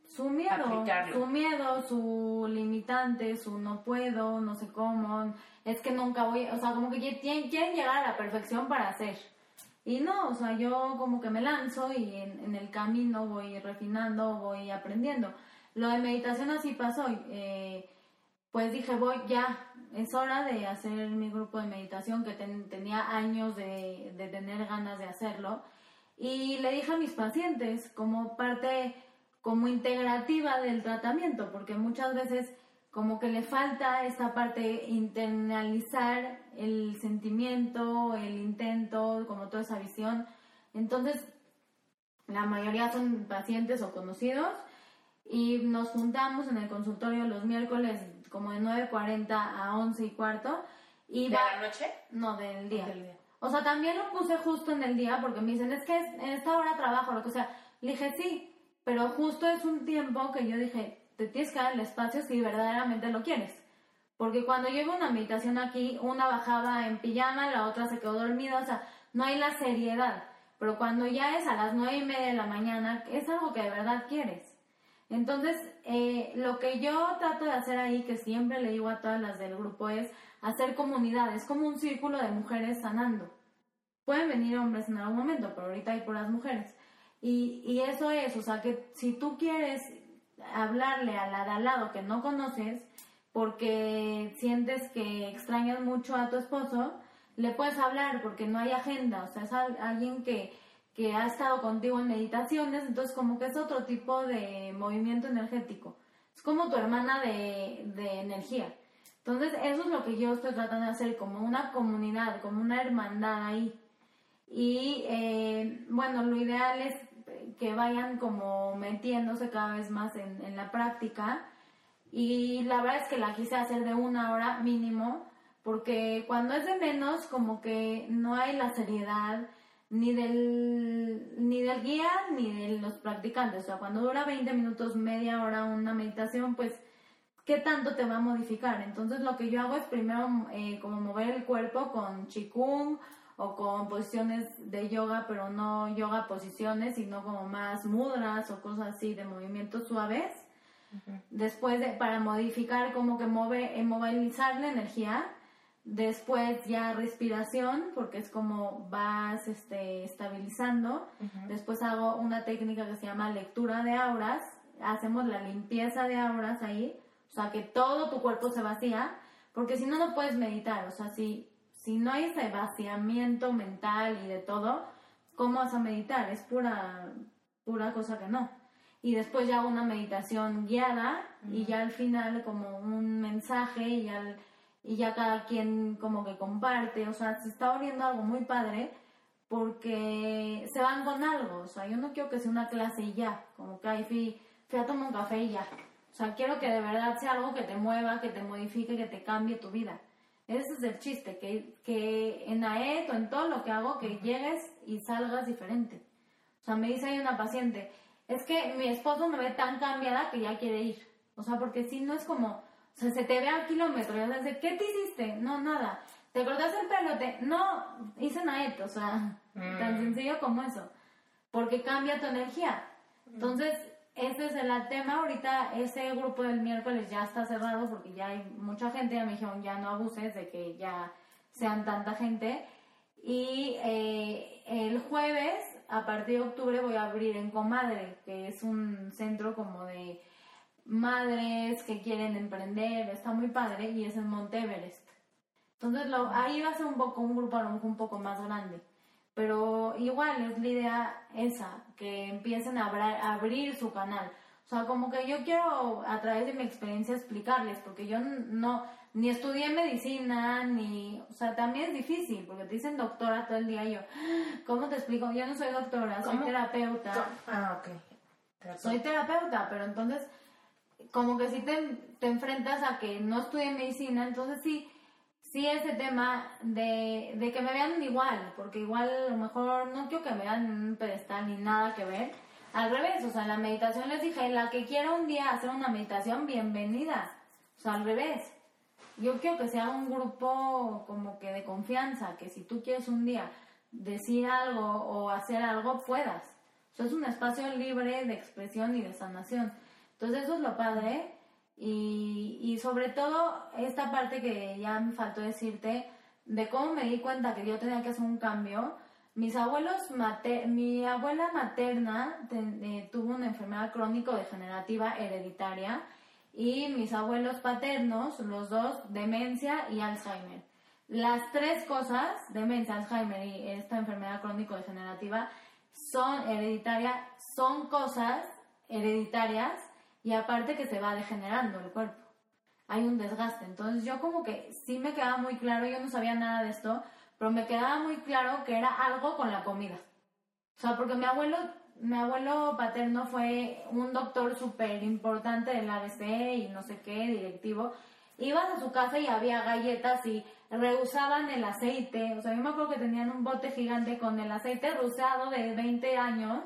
su miedo, su miedo, su limitante, su no puedo, no sé cómo, es que nunca voy, o sea, como que quieren, llegar a la perfección para hacer. Y no, o sea, yo como que me lanzo y en, en el camino voy refinando, voy aprendiendo. Lo de meditación así pasó. Eh, pues dije, voy ya, es hora de hacer mi grupo de meditación, que tenía años de, de tener ganas de hacerlo. Y le dije a mis pacientes como parte como integrativa del tratamiento, porque muchas veces como que le falta esta parte internalizar el sentimiento, el intento, como toda esa visión. Entonces, la mayoría son pacientes o conocidos y nos juntamos en el consultorio los miércoles como de 9.40 a 11 y cuarto. Y ¿De la noche? No, del día. O sea, también lo puse justo en el día porque me dicen, es que en esta hora trabajo, lo que sea. Le dije, sí, pero justo es un tiempo que yo dije, te tienes que dar el espacio si verdaderamente lo quieres. Porque cuando llevo una meditación aquí, una bajaba en pijama, la otra se quedó dormida, o sea, no hay la seriedad. Pero cuando ya es a las nueve y media de la mañana, es algo que de verdad quieres. Entonces, eh, lo que yo trato de hacer ahí, que siempre le digo a todas las del grupo, es hacer comunidades, como un círculo de mujeres sanando. Pueden venir hombres en algún momento, pero ahorita hay por las mujeres. Y, y eso es, o sea, que si tú quieres hablarle a la de al lado que no conoces, porque sientes que extrañas mucho a tu esposo, le puedes hablar porque no hay agenda, o sea, es alguien que, que ha estado contigo en meditaciones, entonces como que es otro tipo de movimiento energético. Es como tu hermana de, de energía. Entonces eso es lo que yo estoy tratando de hacer, como una comunidad, como una hermandad ahí. Y eh, bueno, lo ideal es que vayan como metiéndose cada vez más en, en la práctica. Y la verdad es que la quise hacer de una hora mínimo, porque cuando es de menos, como que no hay la seriedad ni del, ni del guía ni de los practicantes. O sea, cuando dura 20 minutos, media hora una meditación, pues, ¿qué tanto te va a modificar? Entonces, lo que yo hago es primero eh, como mover el cuerpo con chikung o con posiciones de yoga, pero no yoga posiciones, sino como más mudras o cosas así de movimientos suaves. Después, de, para modificar, como que move, eh, movilizar la energía. Después ya respiración, porque es como vas este, estabilizando. Después hago una técnica que se llama lectura de auras. Hacemos la limpieza de auras ahí. O sea, que todo tu cuerpo se vacía. Porque si no, no puedes meditar. O sea, si si no hay ese vaciamiento mental y de todo, ¿cómo vas a meditar? Es pura, pura cosa que no. Y después ya una meditación guiada y ya al final como un mensaje y ya, y ya cada quien como que comparte. O sea, se está abriendo algo muy padre porque se van con algo. O sea, yo no quiero que sea una clase y ya, como que ahí fui, fui a tomar un café y ya. O sea, quiero que de verdad sea algo que te mueva, que te modifique, que te cambie tu vida. Ese es el chiste, que, que en AET o en todo lo que hago, que llegues y salgas diferente. O sea, me dice ahí una paciente, es que mi esposo me ve tan cambiada que ya quiere ir. O sea, porque si no es como, o sea, se te ve a kilómetros, ¿qué te hiciste? No, nada. ¿Te cortaste el pelo? No, hice NAET, o sea, tan mm. sencillo como eso. Porque cambia tu energía. Entonces, ese es el tema. Ahorita ese grupo del miércoles ya está cerrado porque ya hay mucha gente. Ya me dijeron, ya no abuses de que ya sean tanta gente. Y eh, el jueves, a partir de octubre, voy a abrir en Comadre, que es un centro como de madres que quieren emprender. Está muy padre y es en Monte Everest. Entonces lo, ahí va a ser un poco un grupo a lo mejor un poco más grande. Pero igual es la idea esa, que empiecen a, abrir su canal. O sea, como que yo quiero a través de mi experiencia explicarles, porque yo no, ni estudié medicina, ni, o sea, también es difícil, porque te dicen doctora todo el día, y yo, ¿cómo te explico? Yo no soy doctora, soy terapeuta. Ah, ok. Soy terapeuta, pero entonces, como que si te, te enfrentas a que no estudié medicina, entonces sí, sí ese tema de, de, que me vean igual, porque igual a lo mejor no quiero que me vean un pedestal ni nada que ver. Al revés, o sea, en la meditación les dije, la que quiera un día hacer una meditación, bienvenida. O sea, al revés. Yo quiero que sea un grupo como que de confianza, que si tú quieres un día decir algo o hacer algo, puedas. O sea, es un espacio libre de expresión y de sanación. Entonces eso es lo padre y, y sobre todo esta parte que ya me faltó decirte, de cómo me di cuenta que yo tenía que hacer un cambio. Mis abuelos, mater mi abuela materna eh, tuvo una enfermedad crónico-degenerativa hereditaria y mis abuelos paternos, los dos, demencia y Alzheimer. Las tres cosas, demencia, Alzheimer y esta enfermedad crónico-degenerativa, son hereditarias, son cosas hereditarias y aparte que se va degenerando el cuerpo. Hay un desgaste. Entonces yo como que sí me quedaba muy claro, yo no sabía nada de esto, pero me quedaba muy claro que era algo con la comida. O sea, porque mi abuelo, mi abuelo paterno fue un doctor súper importante del ABC y no sé qué, directivo. Ibas a su casa y había galletas y rehusaban el aceite. O sea, yo me acuerdo que tenían un bote gigante con el aceite rehusado de 20 años.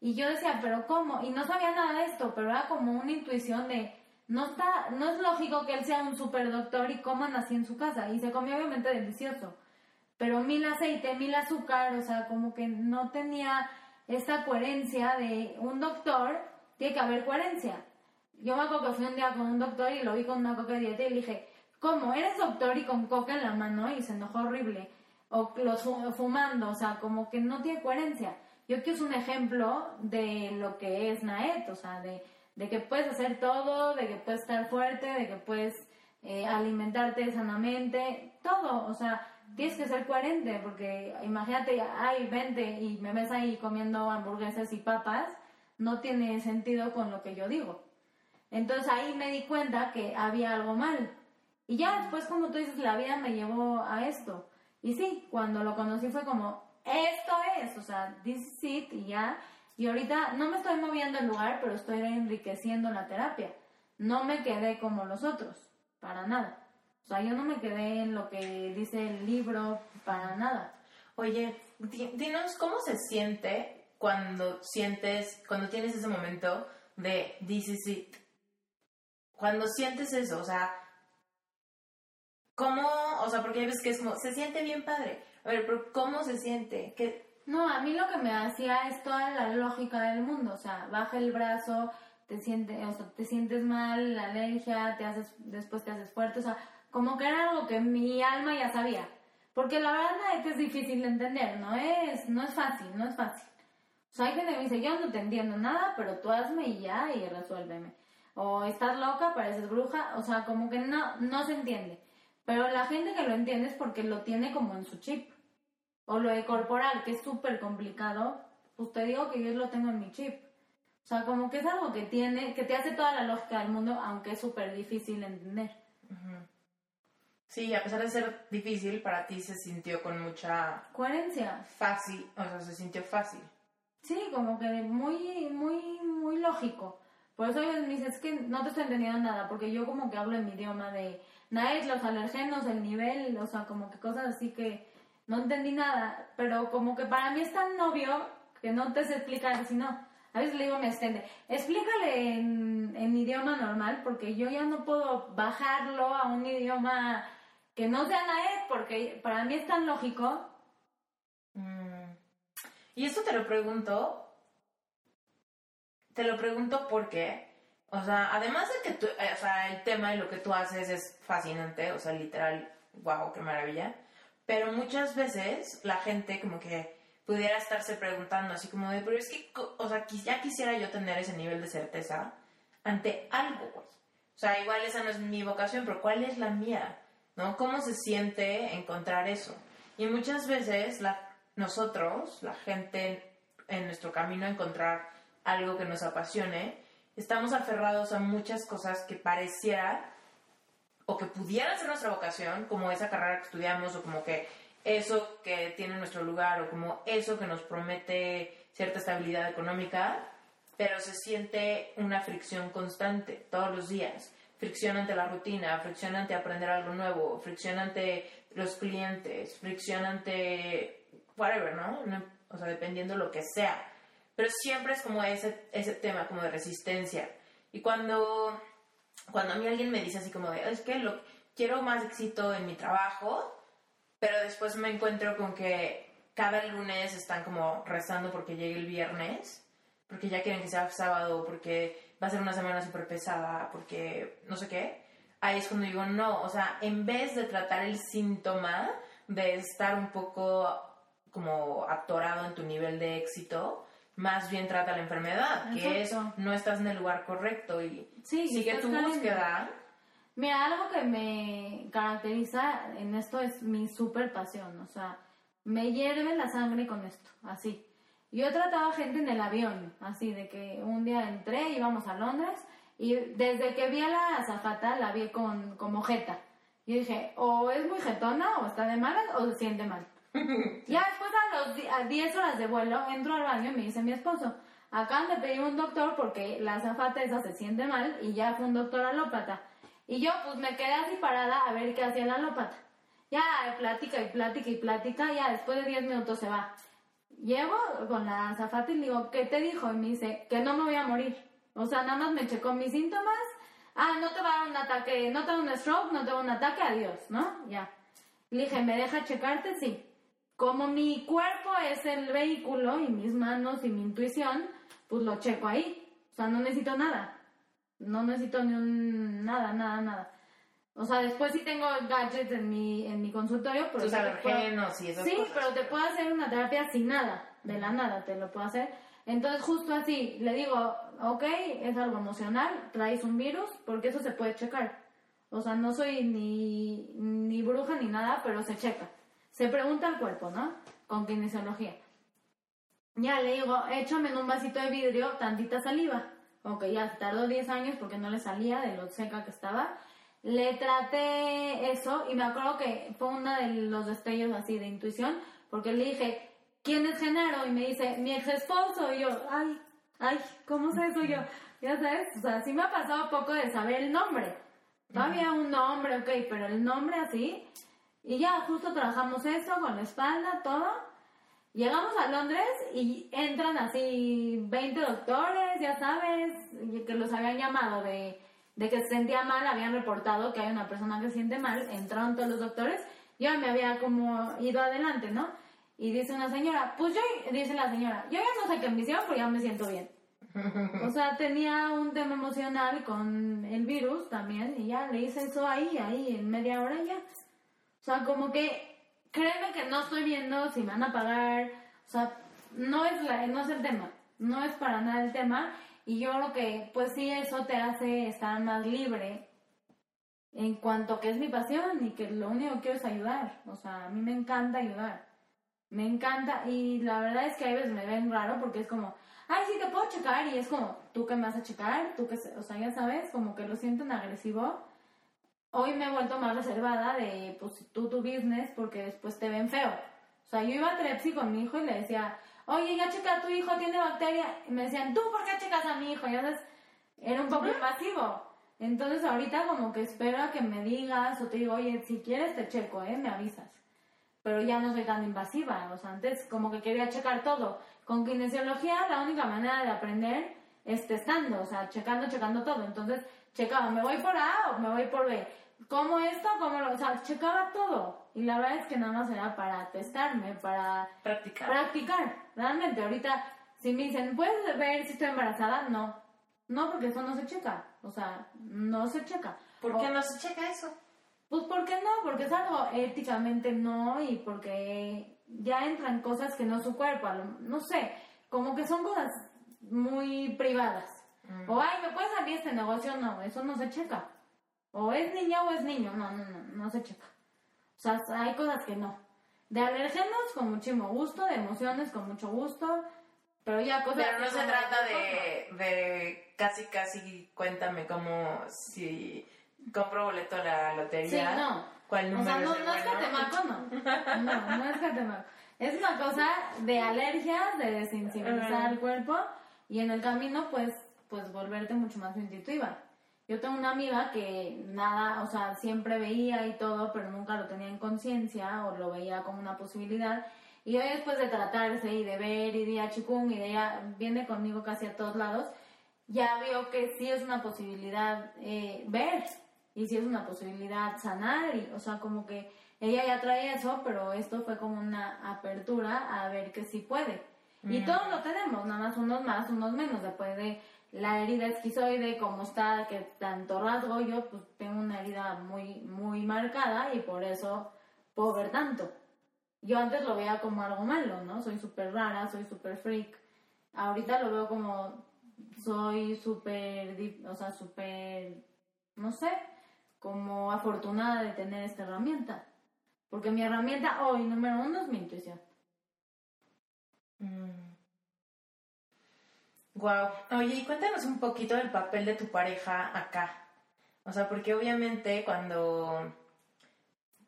Y yo decía, pero ¿cómo? Y no sabía nada de esto, pero era como una intuición de, no está, no es lógico que él sea un super doctor y coman así en su casa. Y se comió obviamente delicioso pero mil aceite, mil azúcar, o sea, como que no tenía esa coherencia de un doctor, tiene que haber coherencia. Yo me acuerdo que fui un día con un doctor y lo vi con una coca de dieta y le dije, ¿cómo? ¿Eres doctor y con coca en la mano? Y se enojó horrible. O los fumando, o sea, como que no tiene coherencia. Yo quiero es un ejemplo de lo que es Naet, o sea, de, de que puedes hacer todo, de que puedes estar fuerte, de que puedes eh, alimentarte sanamente, todo, o sea, tienes que ser coherente, porque imagínate, ay, vente y me ves ahí comiendo hamburguesas y papas, no tiene sentido con lo que yo digo. Entonces ahí me di cuenta que había algo mal. Y ya después, como tú dices, la vida me llevó a esto. Y sí, cuando lo conocí fue como, esto es, o sea, this is it, y ya. Y ahorita no me estoy moviendo el lugar, pero estoy enriqueciendo la terapia. No me quedé como los otros, para nada. O sea, yo no me quedé en lo que dice el libro para nada. Oye, dinos cómo se siente cuando sientes, cuando tienes ese momento de this is it. Cuando sientes eso, o sea, ¿cómo, o sea, porque ves que es como, se siente bien padre. A ver, pero ¿cómo se siente? ¿Qué? No, a mí lo que me hacía es toda la lógica del mundo, o sea, baja el brazo, te sientes, o sea, te sientes mal, la alergia, te haces, después te haces fuerte, o sea, como que era algo que mi alma ya sabía. Porque la verdad es que es difícil de entender, no es, no es fácil, no es fácil. O sea, hay gente que me dice, yo no te entiendo nada, pero tú hazme y ya, y resuélveme. O estás loca, pareces bruja, o sea, como que no, no se entiende. Pero la gente que lo entiende es porque lo tiene como en su chip. O lo de corporal, que es súper complicado, pues te digo que yo lo tengo en mi chip. O sea, como que es algo que tiene, que te hace toda la lógica del mundo, aunque es súper difícil de entender. Sí, a pesar de ser difícil, para ti se sintió con mucha... Coherencia. Fácil, o sea, se sintió fácil. Sí, como que muy, muy, muy lógico. Por eso me dices, es que no te estoy entendiendo nada, porque yo como que hablo en mi idioma de NAES, los alergenos, el nivel, o sea, como que cosas así que no entendí nada, pero como que para mí es tan obvio que no te sé explicar, si no, a veces le digo a mi asistente, explícale en, idioma normal, porque yo ya no puedo bajarlo a un idioma que no sea Naed, porque para mí es tan lógico. Mm. Y esto te lo pregunto, te lo pregunto porque, o sea, además de que tú, eh, o el tema y lo que tú haces es fascinante, o sea, literal, wow, qué maravilla, pero muchas veces la gente como que pudiera estarse preguntando así como de, pero es que, o sea, ya quisiera yo tener ese nivel de certeza ante algo, O sea, igual esa no es mi vocación, pero ¿cuál es la mía? ¿no? ¿Cómo se siente encontrar eso? Y muchas veces la, nosotros, la gente en nuestro camino a encontrar algo que nos apasione, estamos aferrados a muchas cosas que pareciera o que pudiera ser nuestra vocación, como esa carrera que estudiamos o como que eso que tiene nuestro lugar o como eso que nos promete cierta estabilidad económica, pero se siente una fricción constante todos los días fricción ante la rutina, fricción ante aprender algo nuevo, fricción ante los clientes, fricción ante whatever, ¿no? O sea, dependiendo lo que sea. Pero siempre es como ese, ese tema como de resistencia. Y cuando, cuando a mí alguien me dice así como de, es que lo, quiero más éxito en mi trabajo, pero después me encuentro con que cada lunes están como rezando porque llegue el viernes, porque ya quieren que sea sábado, porque va a ser una semana súper pesada porque no sé qué, ahí es cuando digo, no, o sea, en vez de tratar el síntoma de estar un poco como atorado en tu nivel de éxito, más bien trata la enfermedad, que es Exacto. no estás en el lugar correcto y Sí, sigue tu caliente. búsqueda. Mira, algo que me caracteriza en esto es mi super pasión, o sea, me hierve la sangre con esto, así. Yo he tratado a gente en el avión, así, de que un día entré, íbamos a Londres, y desde que vi a la azafata la vi con como jeta. Yo dije, o es muy jetona, o está de malas, o se siente mal. Ya después a a 10 horas de vuelo entro al baño y me dice mi esposo, acaban de pedir un doctor porque la azafata esa se siente mal y ya fue un doctor alópata. Y yo pues me quedé así parada a ver qué hacía el alópata. Ya plática y plática y plática, ya después de 10 minutos se va. Llego con la azafata y le digo, ¿qué te dijo? Y me dice, que no me voy a morir. O sea, nada más me checó mis síntomas. Ah, no te va a dar un ataque, no te va a un stroke, no te va a un ataque, adiós, ¿no? Ya. Le dije, ¿me deja checarte? Sí. Como mi cuerpo es el vehículo y mis manos y mi intuición, pues lo checo ahí. O sea, no necesito nada. No necesito ni un... nada, nada, nada. O sea, después sí tengo gadgets en mi, en mi consultorio, pero... Tus alergenos y esas Sí, cosas. pero te puedo hacer una terapia sin nada, de la nada te lo puedo hacer. Entonces justo así, le digo, ok, es algo emocional, traes un virus, porque eso se puede checar. O sea, no soy ni, ni bruja ni nada, pero se checa. Se pregunta al cuerpo, ¿no? Con kinesiología. Ya le digo, échame en un vasito de vidrio tantita saliva. Ok, ya tardó 10 años porque no le salía de lo seca que estaba. Le traté eso y me acuerdo que fue uno de los destellos así de intuición porque le dije, ¿quién es Genaro? Y me dice, mi ex esposo. Y yo, ay, ay, ¿cómo sé eso yo? Ya sabes, o sea, sí me ha pasado poco de saber el nombre. Todavía un nombre, ok, pero el nombre así. Y ya, justo trabajamos eso con la espalda, todo. Llegamos a Londres y entran así 20 doctores, ya sabes, que los habían llamado de, de que se sentía mal, habían reportado que hay una persona que se siente mal, entraron todos los doctores, yo me había como ido adelante, ¿no? Y dice una señora, pues yo, dice la señora, yo ya no sé qué me hicieron, pero ya me siento bien. O sea, tenía un tema emocional con el virus también y ya le hice eso ahí, ahí, en media hora ya. O sea, como que créeme que no estoy viendo si me van a pagar. O sea, no es, la, no es el tema. No es para nada el tema. Y yo creo que, pues sí, eso te hace estar más libre en cuanto que es mi pasión y que lo único que quiero es ayudar. O sea, a mí me encanta ayudar. Me encanta. Y la verdad es que a veces me ven raro porque es como, ay, sí, te puedo checar. Y es como, ¿tú qué me vas a checar? ¿Tú qué? se-?" O sea, ya sabes, como que lo sienten agresivo hoy me he vuelto más reservada de, pues, tú tu business, porque después te ven feo. O sea, yo iba a Trepsi con mi hijo y le decía, oye, ya checa, tu hijo tiene bacteria. Y me decían, ¿tú por qué checas a mi hijo? Y entonces era un poco invasivo. Entonces ahorita como que espero a que me digas o te digo, oye, si quieres te checo, ¿eh? Me avisas. Pero ya no soy tan invasiva. O sea, antes como que quería checar todo. Con kinesiología la única manera de aprender es testando, o sea, checando, checando todo. Entonces checaba, ¿me voy por A o me voy por B? ¿Cómo esto? ¿Cómo lo...? O sea, checaba todo. Y la verdad es que nada más era para testarme, para Practicar. practicar. Realmente, ahorita, si me dicen, ¿puedes ver si estoy embarazada? No. No, porque eso no se checa. O sea, no se checa. ¿Por O- qué no se checa eso? Pues, ¿por qué no? Porque es algo éticamente no y porque ya entran cosas que no su cuerpo. No sé, como que son cosas muy privadas. O, ay, ¿me puedes abrir este negocio? No, eso no se checa. O es niña o es niño. No, no, no, no se checa. O sea, hay cosas que no. De alérgenos con muchísimo gusto, de emociones con mucho gusto, pero ya cosas... Pero no se trata de de, casi, casi, cuéntame como si compro boleto a la Sí, lotería. no. ¿Cuál O número sea, no, es el no es catemaco, no. No, no es catemaco. Es una cosa de alergias, de desensibilizar al cuerpo y en el camino, pues, pues volverte mucho más intuitiva. Yo tengo una amiga que nada, o sea, siempre veía y todo, pero nunca lo tenía en conciencia o lo veía como una posibilidad. Y hoy después de tratarse y de ver y de ir a Chikung y de ella, viene conmigo casi a todos lados, ya veo que sí es una posibilidad eh, ver y sí es una posibilidad sanar y o sea como que ella ya trae eso pero esto fue como una apertura a ver que sí puede y todos lo tenemos nada más unos más unos menos después de la herida esquizoide como está que tanto rasgo yo pues tengo una herida muy muy marcada y por eso puedo ver tanto yo antes lo veía como algo malo no soy súper rara soy súper freak ahorita lo veo como soy súper, o sea, súper, no sé, como afortunada de tener esta herramienta. Porque mi herramienta hoy, número uno, es mi intuición. Wow. Oye, y cuéntanos un poquito del papel de tu pareja acá. O sea, porque obviamente cuando,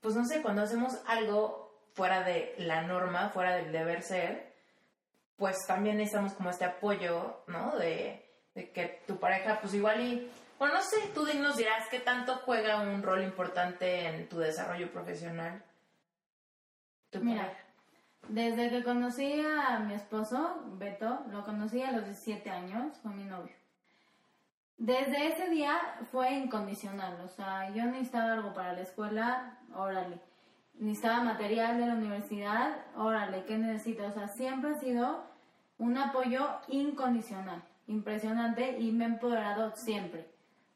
pues no sé, cuando hacemos algo fuera de la norma, fuera del deber ser, pues también necesitamos como este apoyo, ¿no? De, que tu pareja, pues igual y, bueno, no sé, tú nos dirás qué tanto juega un rol importante en tu desarrollo profesional. Mira, desde que conocí a mi esposo, Beto, lo conocí a los 17 años, fue mi novio. Desde ese día fue incondicional, o sea, yo necesitaba algo para la escuela, órale. Necesitaba material de la universidad, órale, ¿qué necesito? O sea, siempre ha sido un apoyo incondicional, impresionante y me ha empoderado siempre.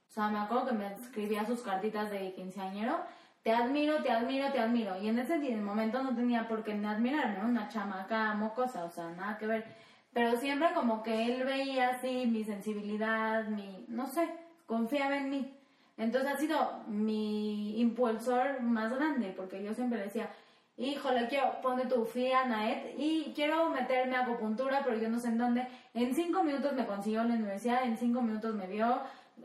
O sea, me acuerdo que me escribía sus cartitas de quinceañero, te admiro, te admiro, te admiro. Y en ese momento no tenía por qué admirarme, una chamaca mocosa, o sea, nada que ver. Pero siempre como que él veía así mi sensibilidad, mi, no sé, confiaba en mí. Entonces ha sido mi impulsor más grande, porque yo siempre decía, híjole, quiero, ponte tu fui a Naet y quiero meterme a acupuntura, pero yo no sé en dónde. En cinco minutos me consiguió la universidad, en cinco minutos me vio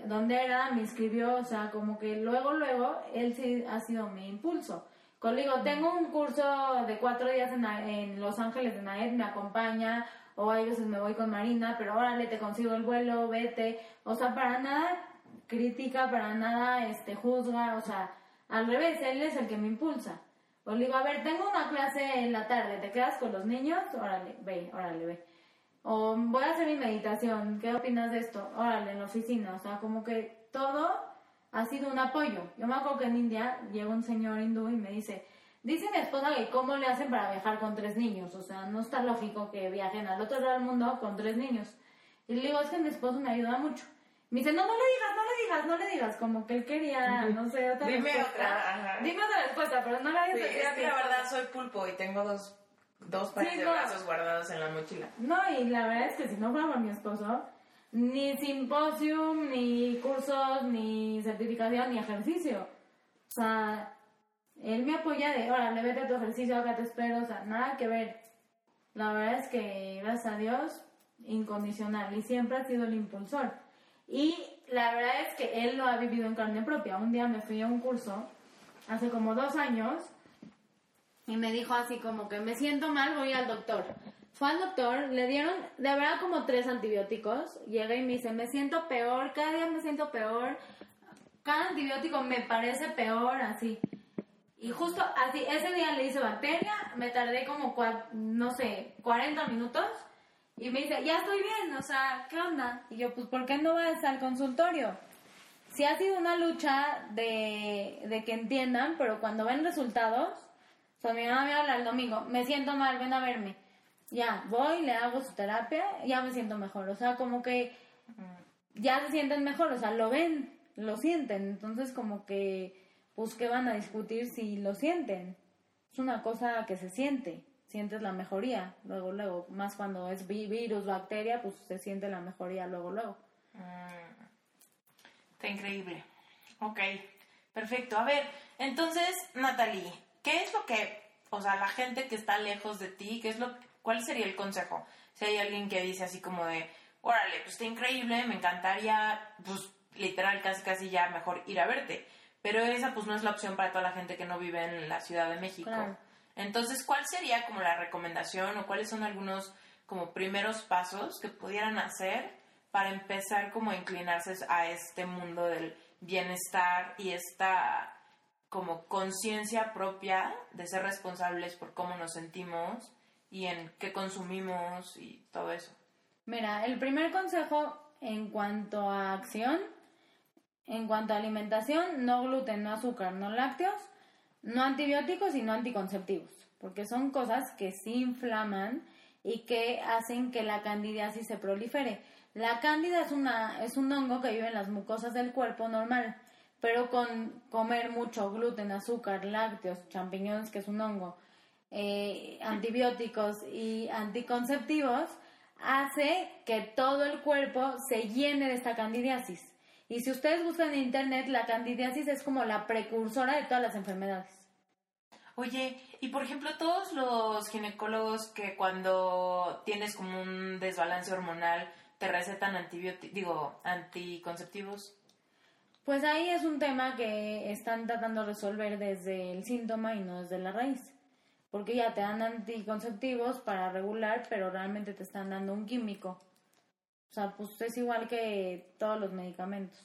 dónde era, me inscribió, o sea, como que luego, luego, él sí ha sido mi impulso. Conmigo, tengo un curso de cuatro días en, en Los Ángeles de Naet, me acompaña, o hay veces me voy con Marina, pero órale, te consigo el vuelo, vete. O sea, para nada crítica, para nada este, juzga, o sea, al revés, él es el que me impulsa. O le digo, a ver, tengo una clase en la tarde, ¿te quedas con los niños? Órale, ve, órale, ve. O voy a hacer mi meditación, ¿qué opinas de esto? Órale, en la oficina, o sea, como que todo ha sido un apoyo. Yo me acuerdo que en India llega un señor hindú y me dice, dice mi esposa que cómo le hacen para viajar con tres niños, o sea, no está lógico que viajen al otro lado del mundo con tres niños. Y le digo, es que mi esposo me ayuda mucho. Me dice, no, no le digas, no le digas, no le digas, como que él quería, no sé, otra Dime otra, Dime otra respuesta, pero no la digas. Sí, es que la verdad soy pulpo y tengo dos, dos pares de brazos guardados en la mochila. No, y la verdad es que si no fuera mi esposo, ni simposium, ni cursos, ni certificación, ni ejercicio. O sea, él me apoya de, órale, vete a tu ejercicio, acá te espero, o sea, nada que ver. La verdad es que, gracias a Dios, incondicional y siempre ha sido el impulsor. Y la verdad es que él lo ha vivido en carne propia. Un día me fui a un curso, hace como dos años, y me dijo así como que me siento mal, voy al doctor. Fue al doctor, le dieron de verdad como tres antibióticos, llega y me dice, me siento peor, cada día me siento peor, cada antibiótico me parece peor, así. Y justo así, ese día le hice bacteria, me tardé como, no sé, 40 minutos y me dice, ya estoy bien, o sea, ¿qué onda? Y yo, pues, ¿por qué no vas al consultorio? Sí ha sido una lucha de, de que entiendan, pero cuando ven resultados, sea, mi mamá me habla el domingo, me siento mal, ven a verme. Ya, voy, le hago su terapia, ya me siento mejor. O sea, como que ya se sienten mejor, o sea, lo ven, lo sienten. Entonces, como que, pues, ¿qué van a discutir si lo sienten? Es una cosa que se siente sientes la mejoría, luego, luego, más cuando es virus, bacteria, pues se siente la mejoría luego, luego. Mm. Está increíble. Ok, perfecto. A ver, entonces, Natalie, ¿qué es lo que, o sea, la gente que está lejos de ti, qué es lo, cuál sería el consejo? Si hay alguien que dice así como de, órale, pues está increíble, me encantaría, pues literal, casi casi ya mejor ir a verte. Pero esa pues no es la opción para toda la gente que no vive en la Ciudad de México. Entonces, ¿cuál sería como la recomendación o cuáles son algunos como primeros pasos que pudieran hacer para empezar como a inclinarse a este mundo del bienestar y esta como conciencia propia de ser responsables por cómo nos sentimos y en qué consumimos y todo eso? Mira, el primer consejo en cuanto a acción, en cuanto a alimentación, no gluten, no azúcar, no lácteos, no antibióticos y no anticonceptivos, porque son cosas que sí inflaman y que hacen que la candidiasis se prolifere. La cándida es, una, es un hongo que vive en las mucosas del cuerpo normal, pero con comer mucho gluten, azúcar, lácteos, champiñones, que es un hongo, eh, antibióticos y anticonceptivos, hace que todo el cuerpo se llene de esta candidiasis. Y si ustedes buscan en internet, la candidiasis es como la precursora de todas las enfermedades. Oye, y por ejemplo, todos los ginecólogos que cuando tienes como un desbalance hormonal te recetan antibióticos, digo, anticonceptivos. Pues ahí es un tema que están tratando de resolver desde el síntoma y no desde la raíz. Porque ya te dan anticonceptivos para regular, pero realmente te están dando un químico. O sea, pues es igual que todos los medicamentos.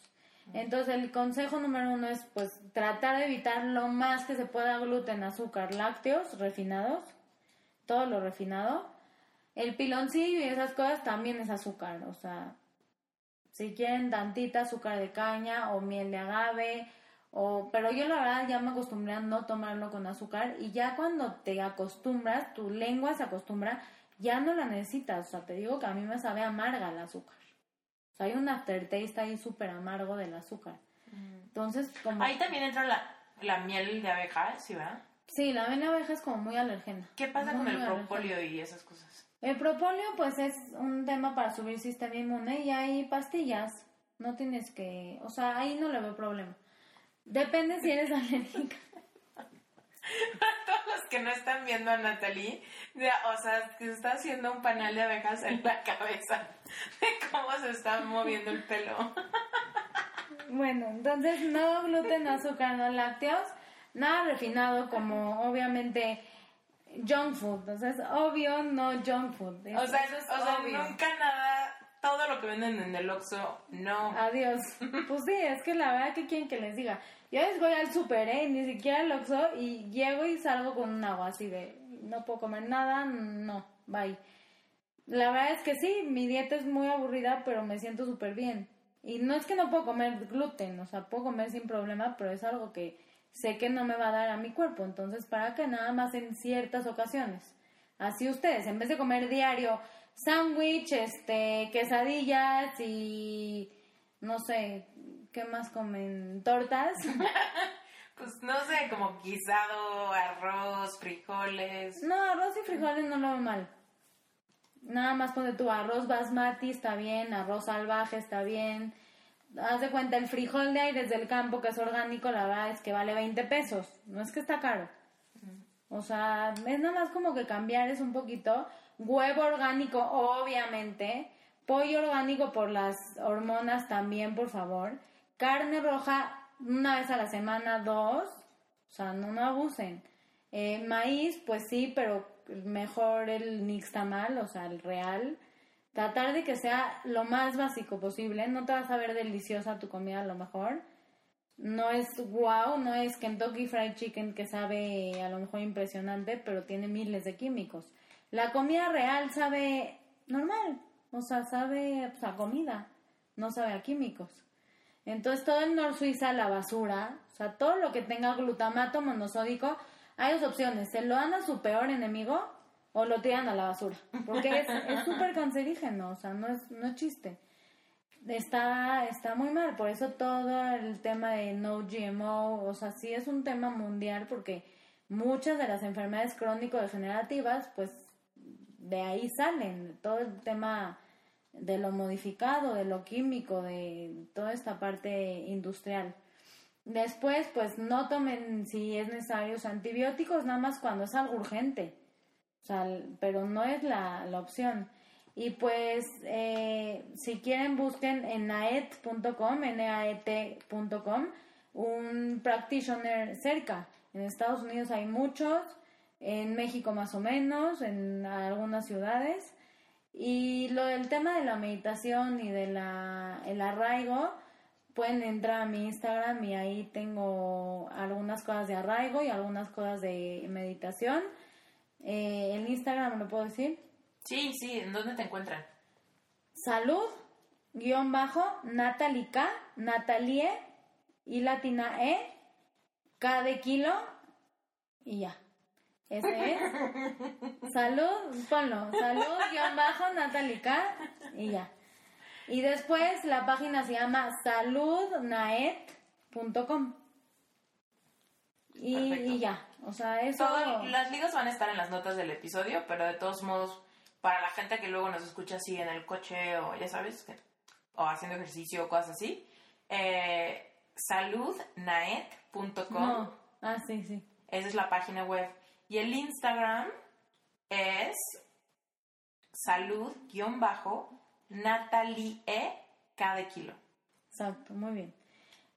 Entonces el consejo número uno es pues tratar de evitar lo más que se pueda gluten, azúcar, lácteos refinados, todo lo refinado. El piloncillo y esas cosas también es azúcar, o sea, si quieren tantita azúcar de caña o miel de agave, o, pero yo la verdad ya me acostumbré a no tomarlo con azúcar y ya cuando te acostumbras, tu lengua se acostumbra, ya no la necesitas. O sea, te digo que a mí me sabe amarga el azúcar. O sea, hay un aftertaste ahí súper amargo del azúcar. Mm. Entonces, como... Ahí también entra la, la miel de abeja, ¿sí va? Sí, la miel de abeja es como muy alergena. ¿Qué pasa con el propóleo y esas cosas? El propóleo, pues, es un tema para subir sistema inmune y hay pastillas. No tienes que... O sea, ahí no le veo problema. Depende si eres alérgica. Para todos los que no están viendo a Natalie, o sea, que está haciendo un panal de abejas en la cabeza de cómo se está moviendo el pelo. Bueno, entonces no gluten, azúcar, no lácteos, nada refinado como obviamente junk food. Entonces, obvio no junk food. o sea, o sea nunca nada todo lo que venden en el Oxxo, no. Adiós. Pues sí, es que la verdad que quieren que les diga. Yo les voy al super, ¿eh? Ni siquiera al Oxxo y llego y salgo con un agua así de no puedo comer nada, no, bye. La verdad es que sí, mi dieta es muy aburrida, pero me siento súper bien. Y no es que no puedo comer gluten, o sea, puedo comer sin problema, pero es algo que sé que no me va a dar a mi cuerpo. Entonces, ¿para que Nada más en ciertas ocasiones. Así ustedes, en vez de comer diario sándwich, este, quesadillas y no sé, ¿qué más comen? ¿Tortas? pues no sé, como guisado, arroz, frijoles. No, arroz y frijoles no lo veo mal. Nada más pone tu arroz basmati está bien, arroz salvaje está bien. Haz de cuenta, el frijol de ahí desde el campo, que es orgánico, la verdad es que vale 20 pesos. No es que está caro. O sea, es nada más como que cambiar es un poquito huevo orgánico, obviamente, pollo orgánico por las hormonas también, por favor, carne roja una vez a la semana, dos, o sea, no, no abusen. Eh, maíz, pues sí, pero mejor el nixtamal, o sea, el real. Tratar de que sea lo más básico posible. No te vas a ver deliciosa tu comida a lo mejor. No es wow, no es Kentucky Fried Chicken que sabe a lo mejor impresionante, pero tiene miles de químicos. La comida real sabe normal, o sea, sabe pues, a comida, no sabe a químicos. Entonces todo el Nor Suiza, la basura, o sea, todo lo que tenga glutamato monosódico, hay dos opciones, se lo dan a su peor enemigo o lo tiran a la basura, porque es súper cancerígeno, o sea, no es, no es chiste. Está, está muy mal, por eso todo el tema de no GMO, o sea, sí es un tema mundial porque muchas de las enfermedades crónico-degenerativas, pues de ahí salen, todo el tema de lo modificado, de lo químico, de toda esta parte industrial. Después, pues no tomen si es necesario antibióticos, nada más cuando es algo urgente, pero no es la, la opción. Y pues, eh, si quieren, busquen en naet.com, naet.com, un practitioner cerca. En Estados Unidos hay muchos, en México más o menos, en algunas ciudades. Y lo del tema de la meditación y de la, el arraigo, pueden entrar a mi Instagram y ahí tengo algunas cosas de arraigo y algunas cosas de meditación. Eh, el Instagram, ¿lo puedo decir? Sí, sí, ¿en dónde te encuentran? Salud, guion bajo, Natalie K, Natalie y latina E, K de kilo y ya. Ese es. Salud, ponlo. Salud, guion bajo, Natalica. Y ya. Y después la página se llama saludnaet.com. Y, y, ya. O sea, eso. las ligas van a estar en las notas del episodio, pero de todos modos, para la gente que luego nos escucha así en el coche o ya sabes, o haciendo ejercicio o cosas así, eh, saludnaet.com. Ah, sí, sí. Esa es la página web. Y el Instagram es salud-natalie cada kilo. Exacto, muy bien.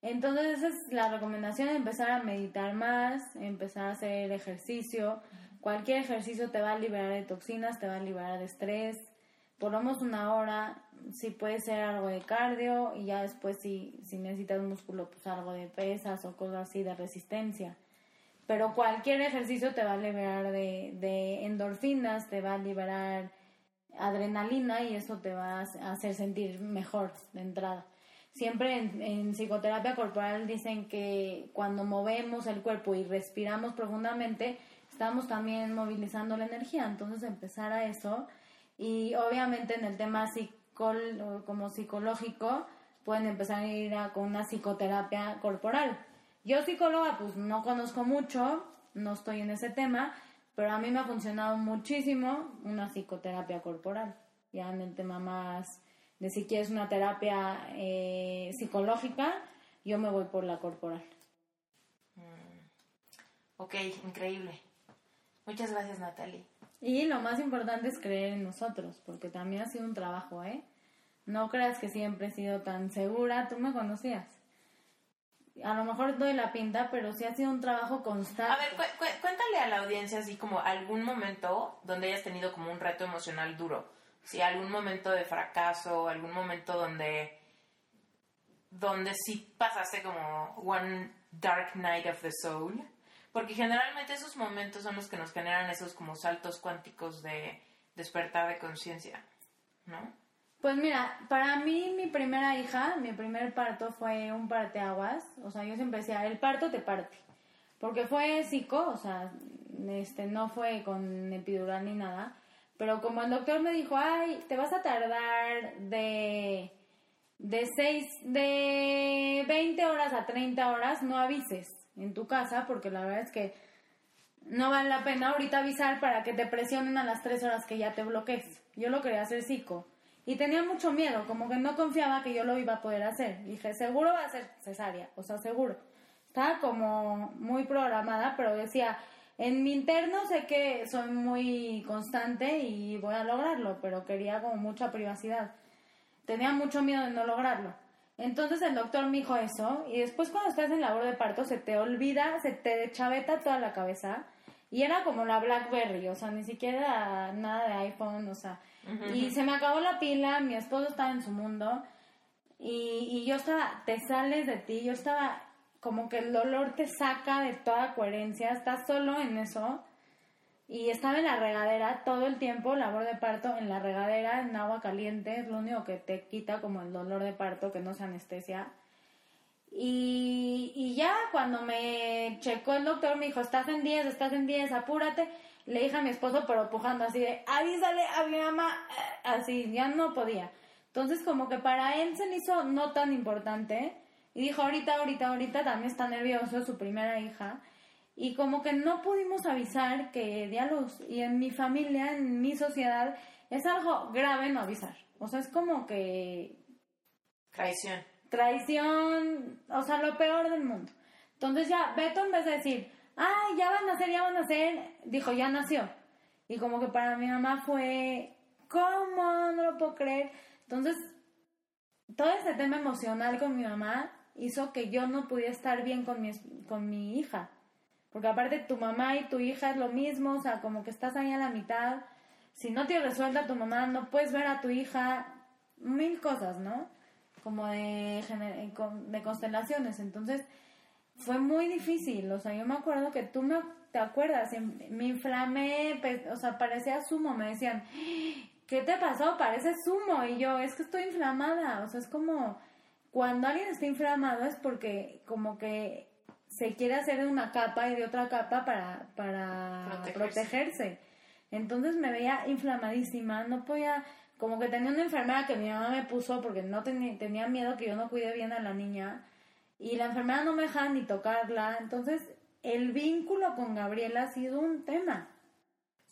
Entonces esa es la recomendación, empezar a meditar más, empezar a hacer ejercicio. Cualquier ejercicio te va a liberar de toxinas, te va a liberar de estrés. Por lo menos una hora, si puede ser algo de cardio y ya después si, si necesitas músculo, pues algo de pesas o cosas así de resistencia. Pero cualquier ejercicio te va a liberar de, de endorfinas, te va a liberar adrenalina y eso te va a hacer sentir mejor de entrada. Siempre en, psicoterapia corporal dicen que cuando movemos el cuerpo y respiramos profundamente, estamos también movilizando la energía. Entonces empezar a eso. Y obviamente en el tema psicol, como psicológico, pueden empezar a ir a, con una psicoterapia corporal. Yo psicóloga pues no conozco mucho, no estoy en ese tema, pero a mí me ha funcionado muchísimo una psicoterapia corporal. Ya en el tema más de si quieres una terapia eh, psicológica, yo me voy por la corporal. Mm. Ok, increíble. Muchas gracias, Natalie. Y lo más importante es creer en nosotros, porque también ha sido un trabajo, ¿eh? No creas que siempre he sido tan segura, tú me conocías. A lo mejor doy la pinta, pero sí ha sido un trabajo constante. A ver, cuéntale a la audiencia así como algún momento donde hayas tenido como un reto emocional duro si algún momento de fracaso, algún momento donde donde sí pasaste como one dark night of the soul, porque generalmente esos momentos son los que nos generan esos como saltos cuánticos de despertar de conciencia, ¿no? Pues mira, para mí mi primera hija, mi primer parto fue un parteaguas, o sea, yo siempre decía, el parto te parte, porque fue psico, o sea, este no fue con epidural ni nada, pero como el doctor me dijo, ay, te vas a tardar de, de, seis, de 20 horas a 30 horas, no avises en tu casa, porque la verdad es que no vale la pena ahorita avisar para que te presionen a las 3 horas que ya te bloquees. Yo lo quería hacer psico. Y tenía mucho miedo, como que no confiaba que yo lo iba a poder hacer. Dije, seguro va a ser cesárea, o sea, seguro. Estaba como muy programada, pero decía, en mi interno sé que soy muy constante y voy a lograrlo, pero quería como mucha privacidad. Tenía mucho miedo de no lograrlo. Entonces el doctor me dijo eso y después cuando estás en labor de parto se te olvida, se te chaveta toda la cabeza y era como la BlackBerry, o sea, ni siquiera nada de iPhone, o sea, y se me acabó la pila, mi esposo estaba en su mundo y, y yo estaba, te sales de ti, yo estaba como que el dolor te saca de toda coherencia, estás solo en eso. Y estaba en la regadera todo el tiempo, labor de parto, en la regadera, en agua caliente, es lo único que te quita como el dolor de parto, que no se anestesia. Y, y ya cuando me checó el doctor, me dijo, estás en 10, estás en 10, apúrate. Le dije a mi esposo, pero pujando así de, avísale a mi mamá, así, ya no podía. Entonces como que para él se hizo no tan importante y dijo, ahorita, ahorita, ahorita también está nervioso, su primera hija. Y como que no pudimos avisar que diálogos. Y en mi familia, en mi sociedad, es algo grave no avisar. O sea, es como que... Traición. Traición, o sea, lo peor del mundo. Entonces ya, Beto en vez de decir, ay, ya van a nacer, ya van a nacer, dijo, ya nació. Y como que para mi mamá fue, ¿cómo? No lo puedo creer. Entonces, todo ese tema emocional con mi mamá hizo que yo no pudiera estar bien con mi, con mi hija. Porque aparte tu mamá y tu hija es lo mismo, o sea, como que estás ahí a la mitad. Si no te resuelta tu mamá, no puedes ver a tu hija, mil cosas, ¿no? Como de, de constelaciones. Entonces, fue muy difícil. O sea, yo me acuerdo que tú me, te acuerdas, me inflamé, o sea, parecía sumo. Me decían, ¿qué te pasó? Parece sumo. Y yo, es que estoy inflamada. O sea, es como cuando alguien está inflamado es porque como que se quiere hacer de una capa y de otra capa para, para protegerse. Entonces me veía inflamadísima, no podía, como que tenía una enfermera que mi mamá me puso porque no tenía, tenía miedo que yo no cuide bien a la niña y la enfermera no me dejaba ni tocarla. Entonces el vínculo con Gabriela ha sido un tema.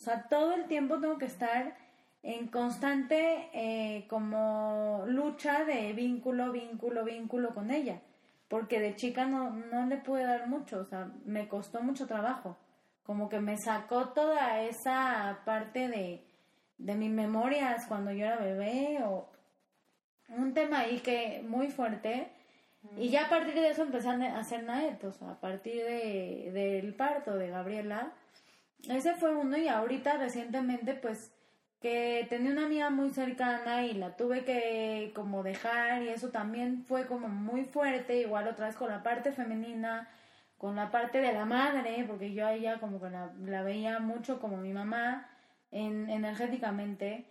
O sea, todo el tiempo tengo que estar en constante eh, como lucha de vínculo, vínculo, vínculo con ella, porque de chica no, no le pude dar mucho, o sea, me costó mucho trabajo, como que me sacó toda esa parte de, de mis memorias cuando yo era bebé o un tema ahí que muy fuerte. Y ya a partir de eso empecé a hacer naetos, a partir de, del parto de Gabriela. Ese fue uno y ahorita recientemente pues que tenía una amiga muy cercana y la tuve que como dejar y eso también fue como muy fuerte, igual otra vez con la parte femenina, con la parte de la madre, porque yo a ella como que la, la veía mucho como mi mamá en, energéticamente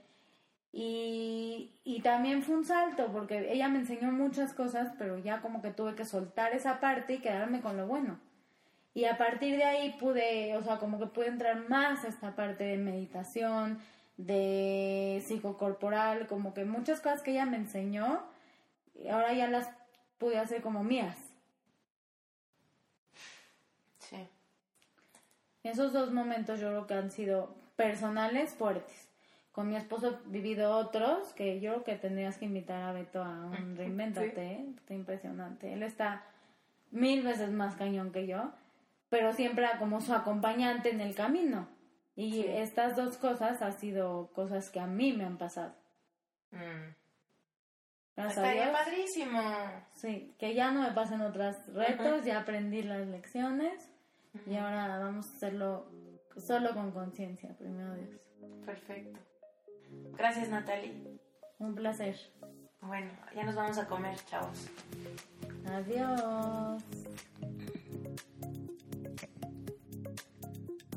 y, y también fue un salto porque ella me enseñó muchas cosas, pero ya como que tuve que soltar esa parte y quedarme con lo bueno. Y a partir de ahí pude, o sea, como que pude entrar más a esta parte de meditación, de psicocorporal, como que muchas cosas que ella me enseñó, ahora ya las pude hacer como mías. Sí. Esos dos momentos yo creo que han sido personales fuertes. Con mi esposo he vivido otros que yo creo que tendrías que invitar a Beto a un reinventate, ¿eh? está impresionante. Él está mil veces más cañón que yo, pero siempre como su acompañante en el camino. Y estas dos cosas han sido cosas que a mí me han pasado. Mm. Estaría padrísimo. Sí, que ya no me pasen otros retos, ya aprendí las lecciones y ahora vamos a hacerlo solo con conciencia, primero Dios. Perfecto. Gracias, Natalie. Un placer. Bueno, ya nos vamos a comer, chavos. Adiós.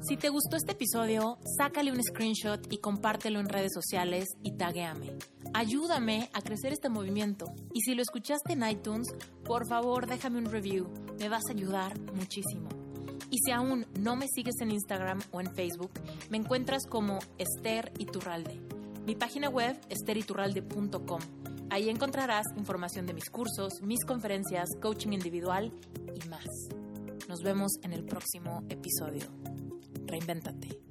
Si te gustó este episodio, sácale un screenshot y compártelo en redes sociales y taguéame. Ayúdame a crecer este movimiento. Y si lo escuchaste en iTunes, por favor déjame un review. Me vas a ayudar muchísimo. Y si aún no me sigues en Instagram o en Facebook, me encuentras como Esther Iturralde. Mi página web, esteriturralde.com. Ahí encontrarás información de mis cursos, mis conferencias, coaching individual y más. Nos vemos en el próximo episodio. Reinvéntate.